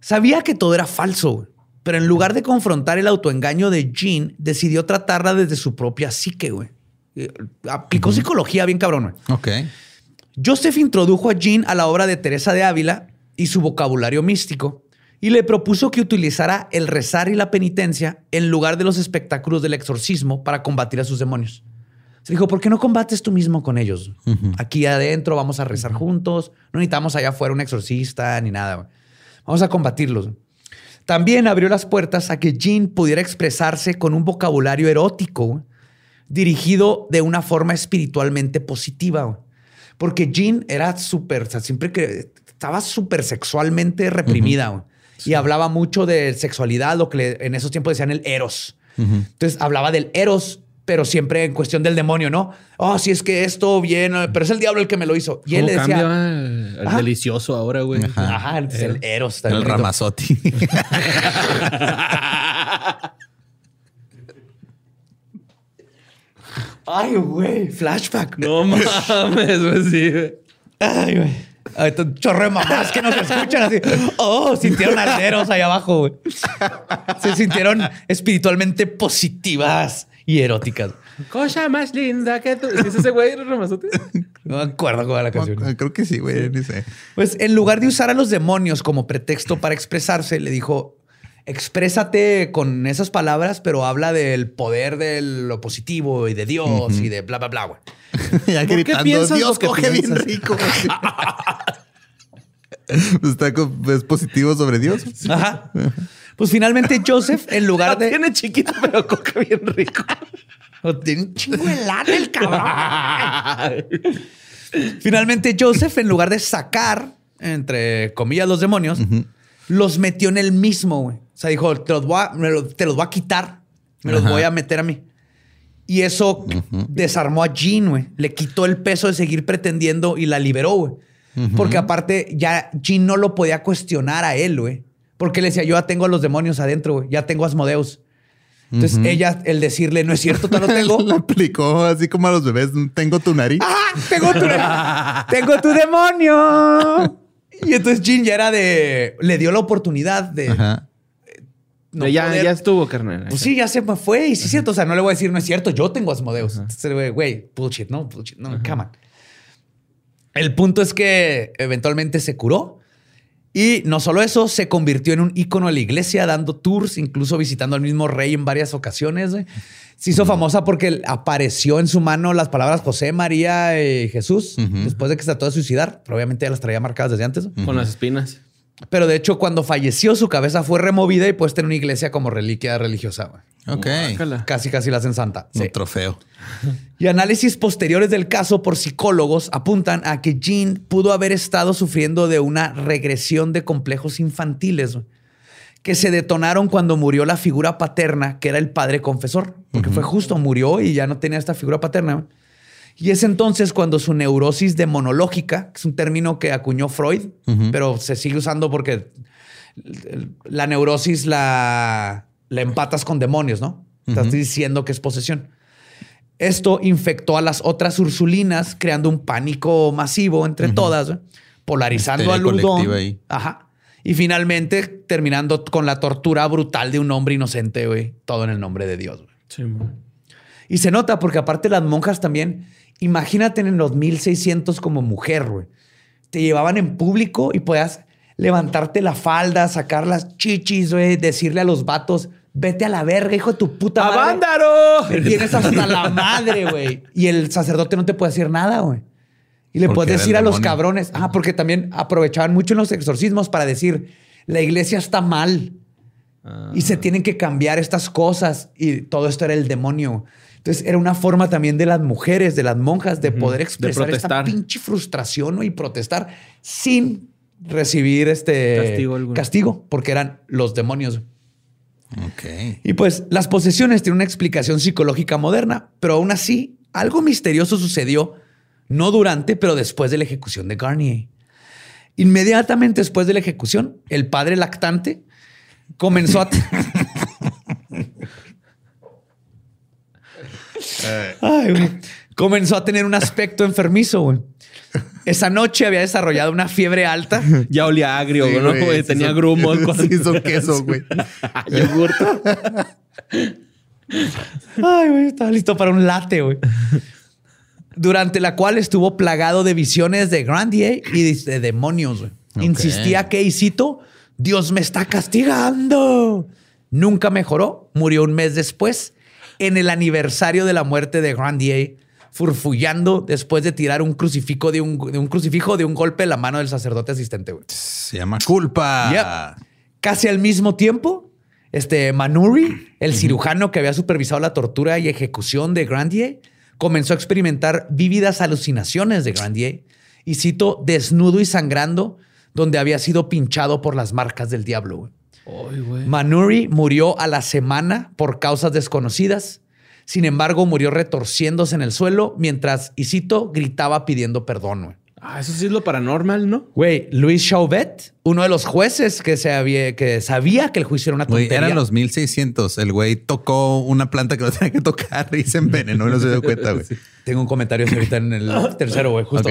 Sabía que todo era falso, pero en lugar de confrontar el autoengaño de Jean, decidió tratarla desde su propia psique. güey. Eh, Aplicó psicología bien cabrón. güey. ok. Joseph introdujo a Jean a la obra de Teresa de Ávila y su vocabulario místico y le propuso que utilizara el rezar y la penitencia en lugar de los espectáculos del exorcismo para combatir a sus demonios. Se dijo, ¿por qué no combates tú mismo con ellos? Aquí adentro vamos a rezar juntos, no necesitamos allá afuera un exorcista ni nada. güey. Vamos a combatirlos. También abrió las puertas a que Jean pudiera expresarse con un vocabulario erótico, dirigido de una forma espiritualmente positiva. Porque Jean era súper, o sea, siempre que estaba súper sexualmente reprimida y hablaba mucho de sexualidad, lo que en esos tiempos decían el eros. Entonces hablaba del eros, pero siempre en cuestión del demonio, ¿no? Oh, si es que esto viene, pero es el diablo el que me lo hizo. Y él ¿Cómo le decía, el, el Ajá. delicioso ahora, güey? ajá, el, el eros. está El. Ramazotti. Ay, güey, flashback. No mames, güey, sí. güey. Ay, güey. Ahorita un chorro de mamás que nos escuchan así. Oh, sintieron alderos ahí abajo, güey. Se sintieron espiritualmente positivas y eróticas. Cosa más linda que tú. ¿Sí ¿Es ese güey, Ramazote? No me acuerdo cómo era la canción. Creo que sí, güey. ni sé. Pues en lugar de usar a los demonios como pretexto para expresarse, le dijo, exprésate con esas palabras, pero habla del poder de lo positivo y de Dios y de bla, bla, bla, güey. ya qué gritando, piensas Dios que coge bien piensas?" rico. Está con- es positivo sobre Dios. Ajá. Pues finalmente Joseph, en lugar de... Tiene chiquito, pero coca bien rico. Tiene un chingo de lana el cabrón. Finalmente Joseph, en lugar de sacar, entre comillas, los demonios, los metió en el mismo, güey. O sea, dijo, te los voy a, me lo- te los voy a quitar. Me los Ajá. voy a meter a mí. Y eso desarmó a Jean, güey. Le quitó el peso de seguir pretendiendo y la liberó, güey. Porque aparte ya Jean no lo podía cuestionar a él, güey. Porque le decía, yo ya tengo a los demonios adentro, güey. Ya tengo a Asmodeus. Entonces ella, el decirle, no es cierto, te lo tengo. La aplicó así como a los bebés. Tengo tu nariz. ¡Ah! Tengo tu, tengo tu demonio. Y entonces Jean ya era de. Le dio la oportunidad de. Ajá. no ya, poder- ya estuvo, carnal. Pues sí, ya se me fue. Y sí es cierto. O sea, no le voy a decir, no es cierto. Yo tengo Asmodeus. Entonces, güey, güey, bullshit, no, bullshit, no, come on. El punto es que eventualmente se curó. Y no solo eso, se convirtió en un ícono de la iglesia, dando tours, incluso visitando al mismo rey en varias ocasiones. Se hizo famosa porque apareció en su mano las palabras José, María y Jesús, después de que se trató de suicidar. Pero obviamente ya las traía marcadas desde antes. Con las espinas. Pero de hecho, cuando falleció, su cabeza fue removida y puesta en una iglesia como reliquia religiosa. Ok. Casi, casi la hacen santa. Sí. Un trofeo. Y análisis posteriores del caso por psicólogos apuntan a que Jean pudo haber estado sufriendo de una regresión de complejos infantiles que se detonaron cuando murió la figura paterna, que era el padre confesor, porque fue justo, murió y ya no tenía esta figura paterna. Y es entonces cuando su neurosis demonológica, que es un término que acuñó Freud, pero se sigue usando porque la neurosis la, la empatas con demonios, ¿no? Estás diciendo que es posesión. Esto infectó a las otras ursulinas, creando un pánico masivo entre todas, polarizando al Ludón. colectiva ahí. Ajá. Y finalmente terminando con la tortura brutal de un hombre inocente, güey. Todo en el nombre de Dios, güey. Sí. Y se nota porque aparte las monjas también, imagínate en los 1600 como mujer, güey. Te llevaban en público y podías levantarte la falda, sacar las chichis, güey, decirle a los vatos, vete a la verga, hijo de tu puta madre. ¡Avándaro! Me tienes hasta la madre, güey. Y el sacerdote no te puede decir nada, güey. Y le puedes decir a los cabrones, ah, porque también aprovechaban mucho en los exorcismos para decir, la iglesia está mal y se tienen que cambiar estas cosas. Y todo esto era el demonio. Entonces era una forma también de las mujeres, de las monjas, de poder expresar esta protestar. pinche frustración ¿no? y protestar sin recibir este Castigo alguno. castigo, porque eran los demonios. Ok. Y pues las posesiones tienen una explicación psicológica moderna, pero aún así algo misterioso sucedió, no durante, pero después de la ejecución de Garnier. Inmediatamente después de la ejecución, el padre lactante comenzó a... Ay, güey. comenzó a tener un aspecto enfermizo. güey. Esa noche había desarrollado una fiebre alta Ya olía agrio, Sí, ¿no? güey, Tenía son- grumos. cuando- Sí, son queso, güey. Yogur. Ay, güey, estaba listo para un late, güey. Durante la cual estuvo plagado de visiones de Grandier y de demonios, güey. Insistía que, y cito, Dios me está castigando. Nunca mejoró. Murió un mes después, en el aniversario de la muerte de Grandier, furfullando después de tirar un crucifijo de un, de un crucifijo de un golpe en la mano del sacerdote asistente, güey. Se llama culpa. Yep. Casi al mismo tiempo, este Manuri, el cirujano que había supervisado la tortura y ejecución de Grandier, comenzó a experimentar vívidas alucinaciones de Grandier y cito desnudo y sangrando donde había sido pinchado por las marcas del diablo. güey. Güey. Manuri murió a la semana por causas desconocidas. Sin embargo, murió retorciéndose en el suelo mientras, y cito, gritaba pidiendo perdón. güey. Ah, eso sí es lo paranormal, ¿no? Güey, Luis Chauvet, uno de los jueces que, se había, que sabía que el juicio era una Güey, tontería. eran los 1600. El güey tocó una planta que no tenía que tocar y se envenenó y no se dio cuenta, güey. Tengo un comentario ahorita en el tercero, güey, justo.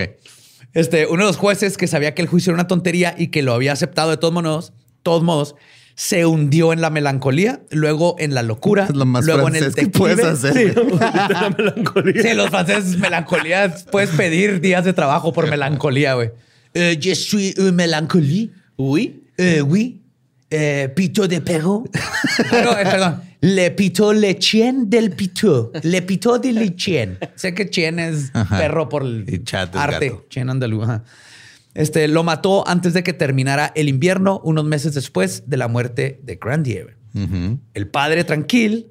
Este, uno de los jueces que sabía que el juicio era una tontería y que lo había aceptado de todos modos, todos modos, se hundió en la melancolía, luego en la locura, Es lo más luego en el que puedes hacer. Sí. la melancolía. Sí, los franceses melancolía, puedes pedir días de trabajo por melancolía, güey. Eh, je suis un mélancolie. Oui. Eh, oui. Eh, pito de perro. No, eh, perdón. Le pito le chien del pito. Le pito de le chien. Sé que chien es Ajá. perro por el Y chat arte. gato. Chien andaluz. ajá. Este, lo mató antes de que terminara el invierno, unos meses después de la muerte de Grandier. El padre tranquil,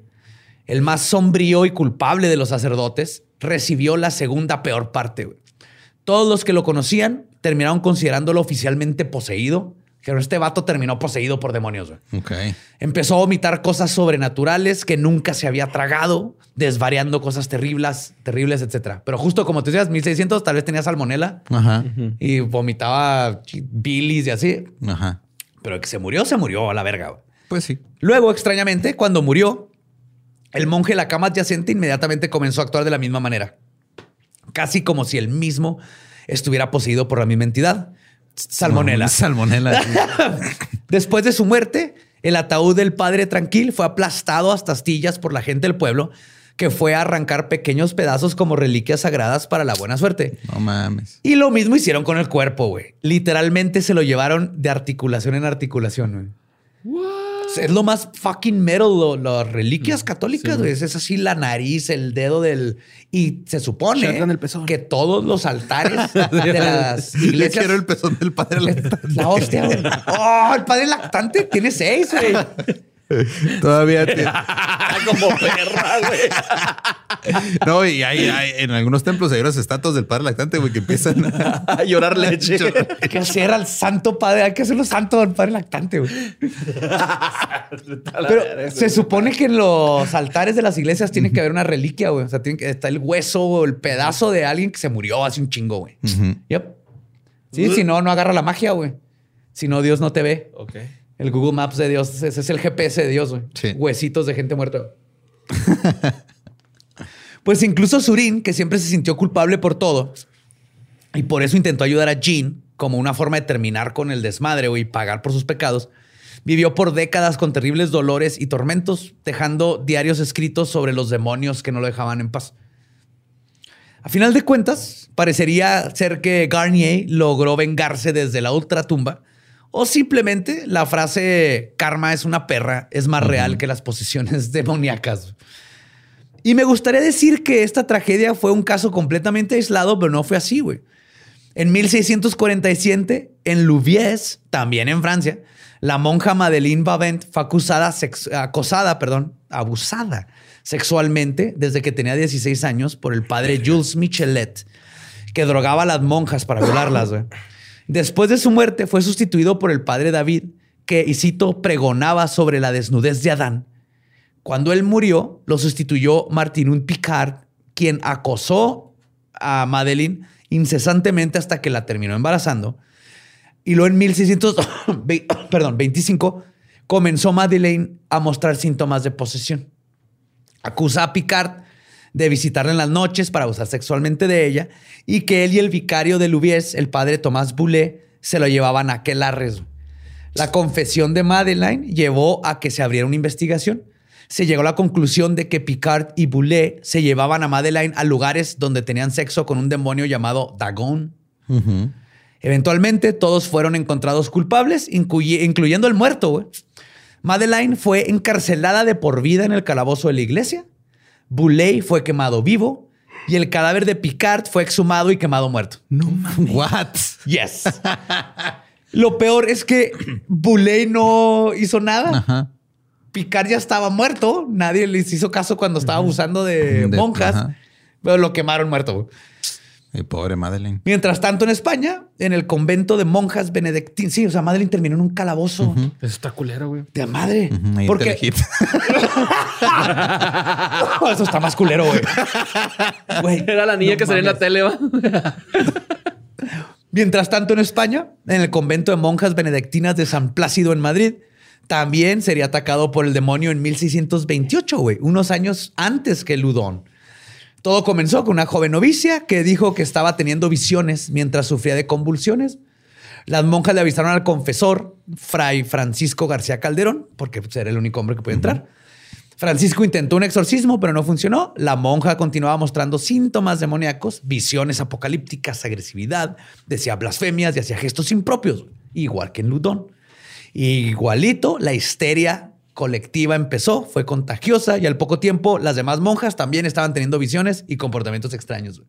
el más sombrío y culpable de los sacerdotes, recibió la segunda peor parte. Todos los que lo conocían terminaron considerándolo oficialmente poseído. Que este vato terminó poseído por demonios. güey. Ok. Empezó a vomitar cosas sobrenaturales que nunca se había tragado, desvariando cosas terribles, terribles, etcétera. Pero justo como te decías, 1600 tal vez tenía salmonela Ajá. y vomitaba bilis y así. Ajá. Pero el que se murió, se murió a la verga. güey. Pues sí. Luego, extrañamente, cuando murió, el monje en la cama adyacente inmediatamente comenzó a actuar de la misma manera. Casi como si él mismo estuviera poseído por la misma entidad. Salmonela. No, salmonela. Después de su muerte, el ataúd del padre tranquil fue aplastado hasta astillas por la gente del pueblo, que fue a arrancar pequeños pedazos como reliquias sagradas para la buena suerte. no mames. Y lo mismo hicieron con el cuerpo, güey. Literalmente se lo llevaron de articulación en articulación, güey. Es lo más fucking metal, lo- las reliquias católicas, güey. Es así la nariz, el dedo del... Y se supone el pezón. que todos los altares de las Yo iglesias... quiero el pezón del padre. La hostia, güey. Oh, el padre lactante tiene seis, güey. Todavía tiene- Como perra, güey. No, y hay, hay- en algunos templos hay unas estatuas del padre lactante, güey, que empiezan a A llorar leche. Hay que hacer al santo padre, hay que hacerlo santo al padre lactante, güey. Pero se supone que en los altares de las iglesias tiene que haber una reliquia, güey. O sea, tiene que está el hueso o el pedazo de alguien que se murió hace un chingo, güey. Yep. Sí, si no, no agarra la magia, güey. Si no, Dios no te ve. Ok. El Google Maps de Dios, ese es el GPS de Dios, güey. Sí. Huesitos de gente muerta. pues incluso Surin, que siempre se sintió culpable por todo, y por eso intentó ayudar a Jean como una forma de terminar con el desmadre y pagar por sus pecados, vivió por décadas con terribles dolores y tormentos, dejando diarios escritos sobre los demonios que no lo dejaban en paz. A final de cuentas, parecería ser que Garnier logró vengarse desde la ultratumba, o simplemente la frase karma es una perra es más real que las posesiones demoníacas. Y me gustaría decir que esta tragedia fue un caso completamente aislado, pero no fue así, güey. En 1647, en Louviers, también en Francia, la monja Madeleine Babent fue acusada, acosada, perdón, abusada sexualmente desde que tenía 16 años por el padre Jules Michelet, que drogaba a las monjas para violarlas. güey. Después de su muerte, fue sustituido por el padre David, que, y cito, pregonaba sobre la desnudez de Adán. Cuando él murió, lo sustituyó Martin Picard, quien acosó a Madeleine incesantemente hasta que la terminó embarazando. Y luego en 1625 comenzó Madeleine a mostrar síntomas de posesión. Acusa a Picard de visitarla en las noches para abusar sexualmente de ella y que él y el vicario de el padre Tomás Boulet, se lo llevaban a aquelarres. La confesión de Madeleine llevó a que se abriera una investigación. Se llegó a la conclusión de que Picard y Boulet se llevaban a Madeleine a lugares donde tenían sexo con un demonio llamado Dagon. Eventualmente todos fueron encontrados culpables, incluye- incluyendo el muerto. Madeleine fue encarcelada de por vida en el calabozo de la iglesia. Boulay fue quemado vivo y el cadáver de Picard fue exhumado y quemado muerto. No mames. What? Yes. Lo peor es que Boulay no hizo nada. Ajá. Picard ya estaba muerto. Nadie les hizo caso cuando estaba abusando de, De- monjas. ajá. Pero lo quemaron muerto. Ay, pobre Madeleine. Mientras tanto, en España, en el convento de monjas benedictinas. Sí, o sea, Madeleine terminó en un calabozo. Eso está culero, güey. De madre. Ahí en Porque eso está más culero, güey. Güey, Era la niña no que salía en la tele, ¿va? Mientras tanto, en España, en el convento de monjas benedictinas de San Plácido en Madrid, también sería atacado por el demonio en 1628, güey, unos años antes que Ludón. Todo comenzó con una joven novicia que dijo que estaba teniendo visiones mientras sufría de convulsiones. Las monjas le avisaron al confesor, Fray Francisco García Calderón, porque pues, era el único hombre que podía entrar. Francisco intentó un exorcismo, pero no funcionó. La monja continuaba mostrando síntomas demoníacos, visiones apocalípticas, agresividad, decía blasfemias y hacía gestos impropios, igual que en Ludón. Igualito, la histeria colectiva empezó, fue contagiosa y al poco tiempo las demás monjas también estaban teniendo visiones y comportamientos extraños.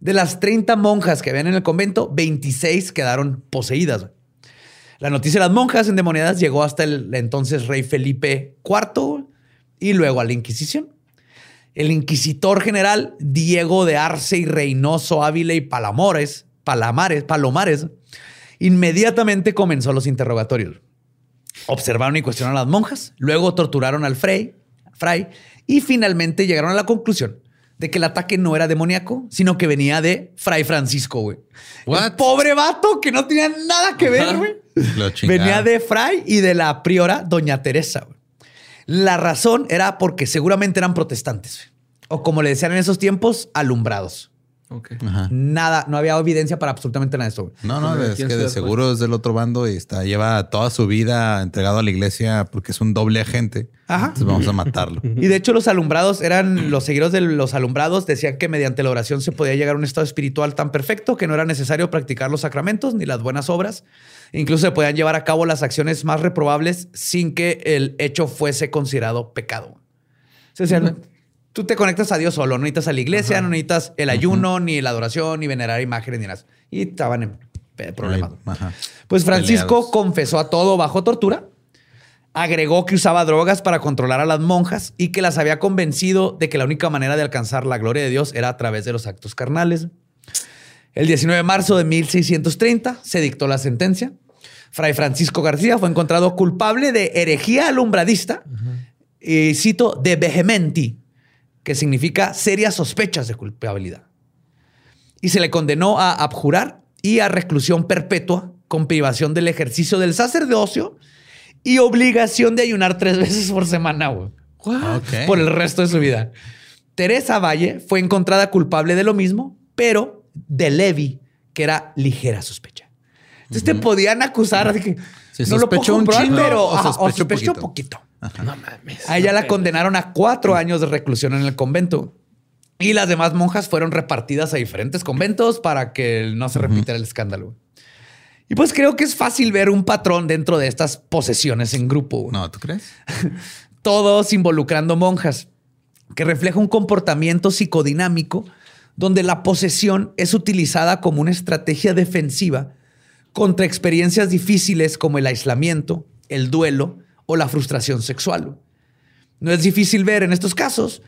De las 30 monjas que habían en el convento, 26 quedaron poseídas. La noticia de las monjas endemoniadas llegó hasta el entonces rey Felipe IV y luego a la Inquisición. El inquisidor general Diego de Arce y Reynoso Ávila y Palamores, Palamares, Palomares, inmediatamente comenzó los interrogatorios. Observaron y cuestionaron a las monjas, luego torturaron al fray, fray y finalmente llegaron a la conclusión de que el ataque no era demoníaco, sino que venía de Fray Francisco, güey. Pobre vato que no tenía nada que ver, güey. Venía de Fray y de la priora Doña Teresa. güey. La razón era porque seguramente eran protestantes. güey. O como le decían en esos tiempos, alumbrados. Ok. Ajá. Nada, no había evidencia para absolutamente nada de esto. güey. No, no, ¿De es que de seguro es del otro bando y está, lleva toda su vida entregado a la iglesia porque es un doble agente. Ajá. Entonces vamos a matarlo. Y de hecho los alumbrados eran, los seguidores de los alumbrados decían que mediante la oración se podía llegar a un estado espiritual tan perfecto que no era necesario practicar los sacramentos ni las buenas obras. Incluso se podían llevar a cabo las acciones más reprobables sin que el hecho fuese considerado pecado. O sea, decían, tú te conectas a Dios solo, no necesitas a la iglesia, no necesitas el ayuno, ni la adoración, ni venerar imágenes, ni nada. Y estaban en problemas. Ajá. Pues Francisco Peleados. confesó a todo bajo tortura. Agregó que usaba drogas para controlar a las monjas y que las había convencido de que la única manera de alcanzar la gloria de Dios era a través de los actos carnales. El 19 de marzo de 1630 se dictó la sentencia. Fray Francisco García fue encontrado culpable de herejía alumbradista y cito de vehementi, que significa serias sospechas de culpabilidad y se le condenó a abjurar y a reclusión perpetua con privación del ejercicio del sacerdocio y obligación de ayunar tres veces por semana, güey. Por el resto de su vida. Teresa Valle fue encontrada culpable de lo mismo, pero de Levi, que era ligera sospecha. Entonces te podían acusar de que No lo puedo un pero o ajá, o poquito. poquito. No mames. A ella la condenaron a cuatro años de reclusión en el convento. Y las demás monjas fueron repartidas a diferentes conventos para que no se repitiera el escándalo. Y pues creo que es fácil ver un patrón dentro de estas posesiones en grupo. No, ¿tú crees? Todos involucrando monjas, que refleja un comportamiento psicodinámico donde la posesión es utilizada como una estrategia defensiva contra experiencias difíciles como el aislamiento, el duelo o la frustración sexual. No es difícil ver en estos casos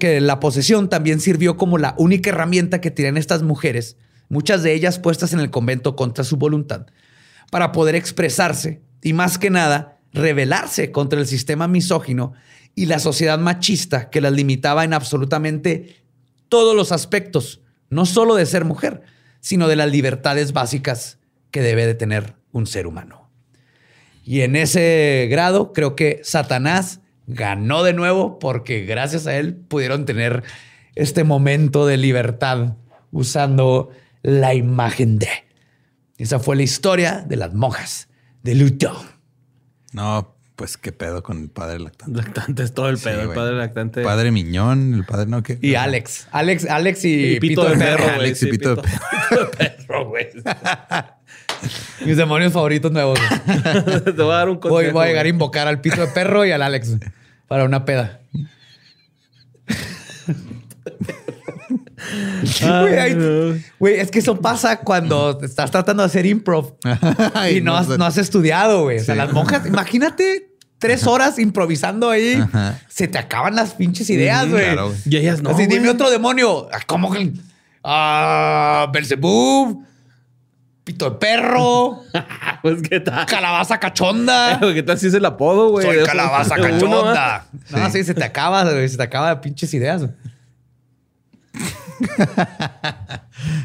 que la posesión también sirvió como la única herramienta que tenían estas mujeres, muchas de ellas puestas en el convento contra su voluntad, para poder expresarse y más que nada rebelarse contra el sistema misógino y la sociedad machista que las limitaba en absolutamente todos los aspectos, no solo de ser mujer, sino de las libertades básicas que debe de tener un ser humano. Y en ese grado creo que Satanás ganó de nuevo porque gracias a él pudieron tener este momento de libertad usando la imagen de. Esa fue la historia de las monjas de Luto. No, pues qué pedo con el padre lactante. Lactante es todo el Sí, pedo. el padre lactante. Padre Miñón, el padre no, ¿qué? Y Alex. Alex, Alex y, Y pito de perro. Alex y sí, pito de pito de perro, güey. Mis demonios favoritos nuevos. Te voy a dar un consejo. Voy, voy a llegar a invocar al pito de perro y al Alex para una peda. Güey, no. Es que eso pasa cuando estás tratando de hacer improv Ay, y no, has, no has estudiado, güey. O sea, Sí. las monjas, imagínate tres horas improvisando ahí. Ajá. Se te acaban las pinches ideas, güey. claro, güey. Y ellas no. Así, dime otro demonio. Ah, ¿Cómo que? Ah, Belzebub, pito de perro, Pues qué tal. calabaza cachonda. ¿Qué tal si es el apodo, güey? Soy calabaza de uno, cachonda. No, sí, se te acaba, güey, se te acaba de pinches ideas.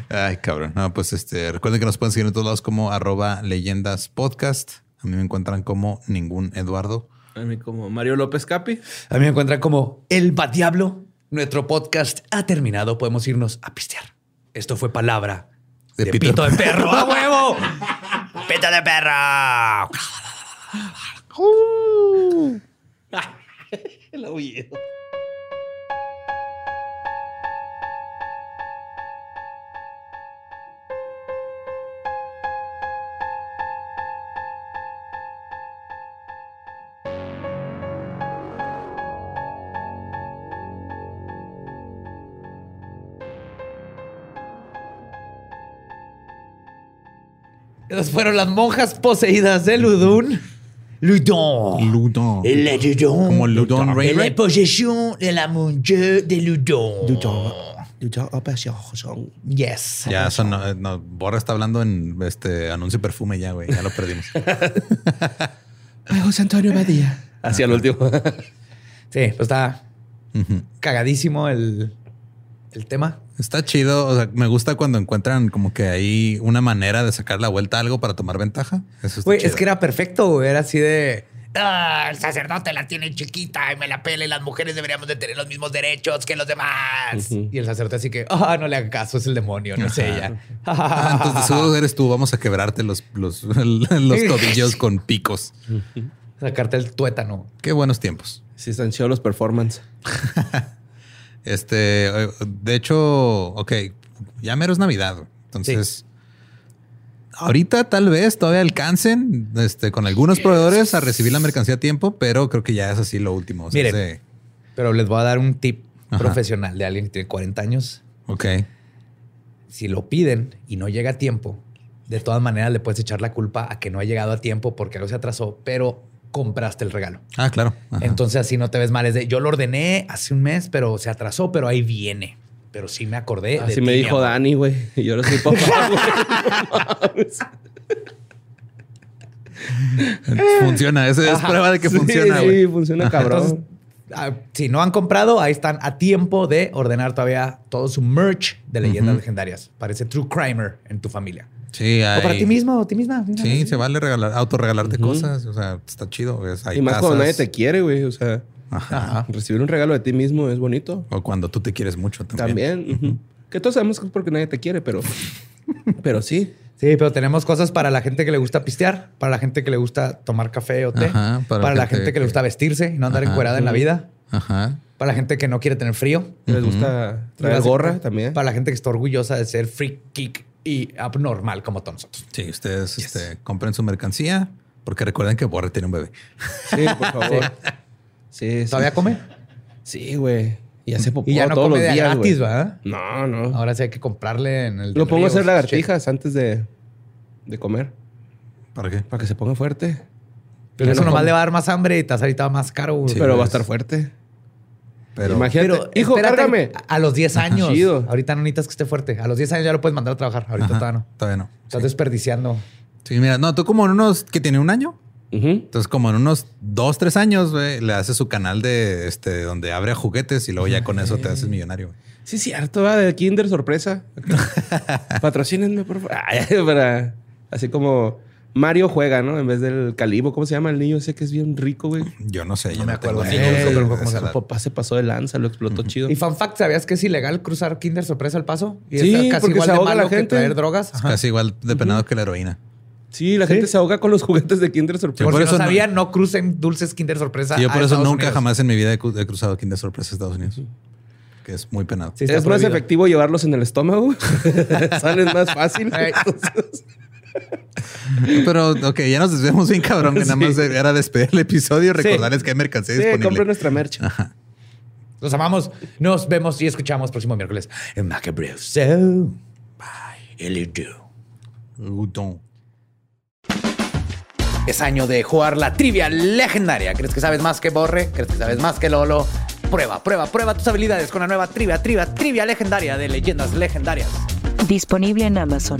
Ay, cabrón. No, pues este, recuerden que nos pueden seguir en todos lados como arroba leyendas podcast. A mí me encuentran como ningún Eduardo. A mí como Mario López Capi. A mí me encuentran como El Diablo. Nuestro podcast ha terminado. Podemos irnos a pistear. Esto fue palabra de, De pito, pito de perro. ¡A huevo! ¡Pito de perro! El aullido. Esas fueron las monjas poseídas de Ludun. Ludon. Ludon. Ludon. Como Ludon Ray La posesión de la mujer de Ludon. Yes. Ya, eso no, no, Borra está hablando en este anuncio de perfume ya, güey. Ya lo perdimos. Ay, José Antonio Badía. Hacia el último. Sí, pues está Ujú. cagadísimo el, el tema. Está chido. O sea, me gusta cuando encuentran como que hay una manera de sacar la vuelta a algo para tomar ventaja. Eso está Güey, chido. es que era perfecto, güey. Era así de. "Ah, el sacerdote la tiene chiquita y me la pele. Las mujeres deberíamos de tener los mismos derechos que los demás. Y el sacerdote así que, ah, no le haga caso, es el demonio, no es ella. Ah, entonces de seguro eres tú. Vamos a quebrarte los, los, los tobillos con picos. Sacarte el tuétano. Qué buenos tiempos. Sí, están chidos los performance. Este, eh, de hecho, ok, ya mero es Navidad. Entonces, ahorita tal vez todavía alcancen este, con algunos proveedores a recibir la mercancía a tiempo, pero creo que ya es así lo último. O sea, Miren. Pero les voy a dar un tip Ajá. profesional de alguien que tiene 40 años. ok. Si lo piden y no llega a tiempo, de todas maneras le puedes echar la culpa a que no ha llegado a tiempo porque algo se atrasó, pero compraste el regalo. Ah, claro. Ajá. Entonces así no te ves mal. Es de, yo lo ordené hace un mes, pero se atrasó, pero ahí viene. Pero sí me acordé. Así ti, me dijo. Dani, güey. Y yo no soy papá, güey. funciona. Esa es Ajá. prueba de que Sí, funciona, Sí, funciona cabrón. Entonces, ah, si no han comprado, ahí están a tiempo de ordenar todavía todo su merch de leyendas Ujú. legendarias. Parece True Crimer en tu familia. Sí, O para hay- ti mismo o ti misma. Mira, Sí, se vale regalar, autorregalarte cosas. O sea, está chido. Hay y más cuando nadie te quiere, güey. O sea, Ajá. Recibir un regalo de ti mismo es bonito. O cuando tú te quieres mucho también. También. Que todos sabemos que es porque nadie te quiere, pero... pero sí. Sí, pero tenemos cosas para la gente que le gusta pistear, para la gente que le gusta tomar café o té, Ajá, para, para la gente gente que, le gusta vestirse y no andar Ajá. encuerada en la vida, Ajá. para la gente que no quiere tener frío, Les gusta traer gorra también. para la gente que está orgullosa de ser free kick y abnormal como todos nosotros. Sí, ustedes este, compren su mercancía porque recuerden que Borre tiene un bebé. Sí, por favor. Sí, sí. ¿Todavía come? Sí, güey. Y hace popó Y ya no todos come los días, gratis. ¿verdad? No, no. Ahora sí hay que comprarle en el. Lo pongo a hacer lagartijas antes de, de comer. ¿Para qué? Para que se ponga fuerte. Pero eso no nomás come. le va a dar más hambre y te ahorita más caro. güey. Sí, pero va a pues. estar fuerte. Pero Imagínate. Pero Hijo, cárgame. A a los 10 años. Chido. Ahorita no necesitas que esté fuerte. A los 10 años ya lo puedes mandar a trabajar. Ahorita Ajá, todavía no. todavía no. Estás desperdiciando. Sí, mira, no, tú como en unos que tiene un año. Entonces, como en unos dos, tres años, güey, le haces su canal de este donde abre juguetes y luego ya con eso te haces millonario. güey. Sí, cierto, va de Kinder sorpresa. Patrocínenme, por favor. Ay, para, así como Mario juega, ¿no? En vez del calibo. ¿Cómo se llama el niño? Sé que es bien rico, güey. Yo no sé, yo No no, me acuerdo. niños Eh, de- pero de ¿cómo se esa Su edad. papá se pasó de lanza, lo explotó chido. Y fun fact, ¿sabías que es ilegal cruzar Kinder sorpresa al paso? Y Sí, es casi porque igual se de malo la que gente. traer drogas. Es casi igual de penado que la heroína. Sí, la gente se ahoga con los juguetes de Kinder sorpresa. Por, por eso no no- sabían, no crucen dulces Kinder sorpresa. Sí, yo a por eso Estados nunca Unidos. jamás en mi vida he, cru- he cruzado Kinder Sorpresa a Estados Unidos. Que es muy penado. Sí, es más prohibido. efectivo llevarlos en el estómago. Salen más fácil. Entonces, Pero, ok, ya nos desviamos bien cabrón. Que nada más era despedir el episodio y recordarles que hay mercancía sí, disponible. compren nuestra merch. Los amamos. Nos vemos y escuchamos próximo miércoles en Macabre So. Bye. Es año de jugar la trivia legendaria. ¿Crees que sabes más que Borre? ¿Crees que sabes más que Lolo? Prueba, prueba, prueba tus habilidades con la nueva trivia, trivia, trivia legendaria de leyendas legendarias. Disponible en Amazon.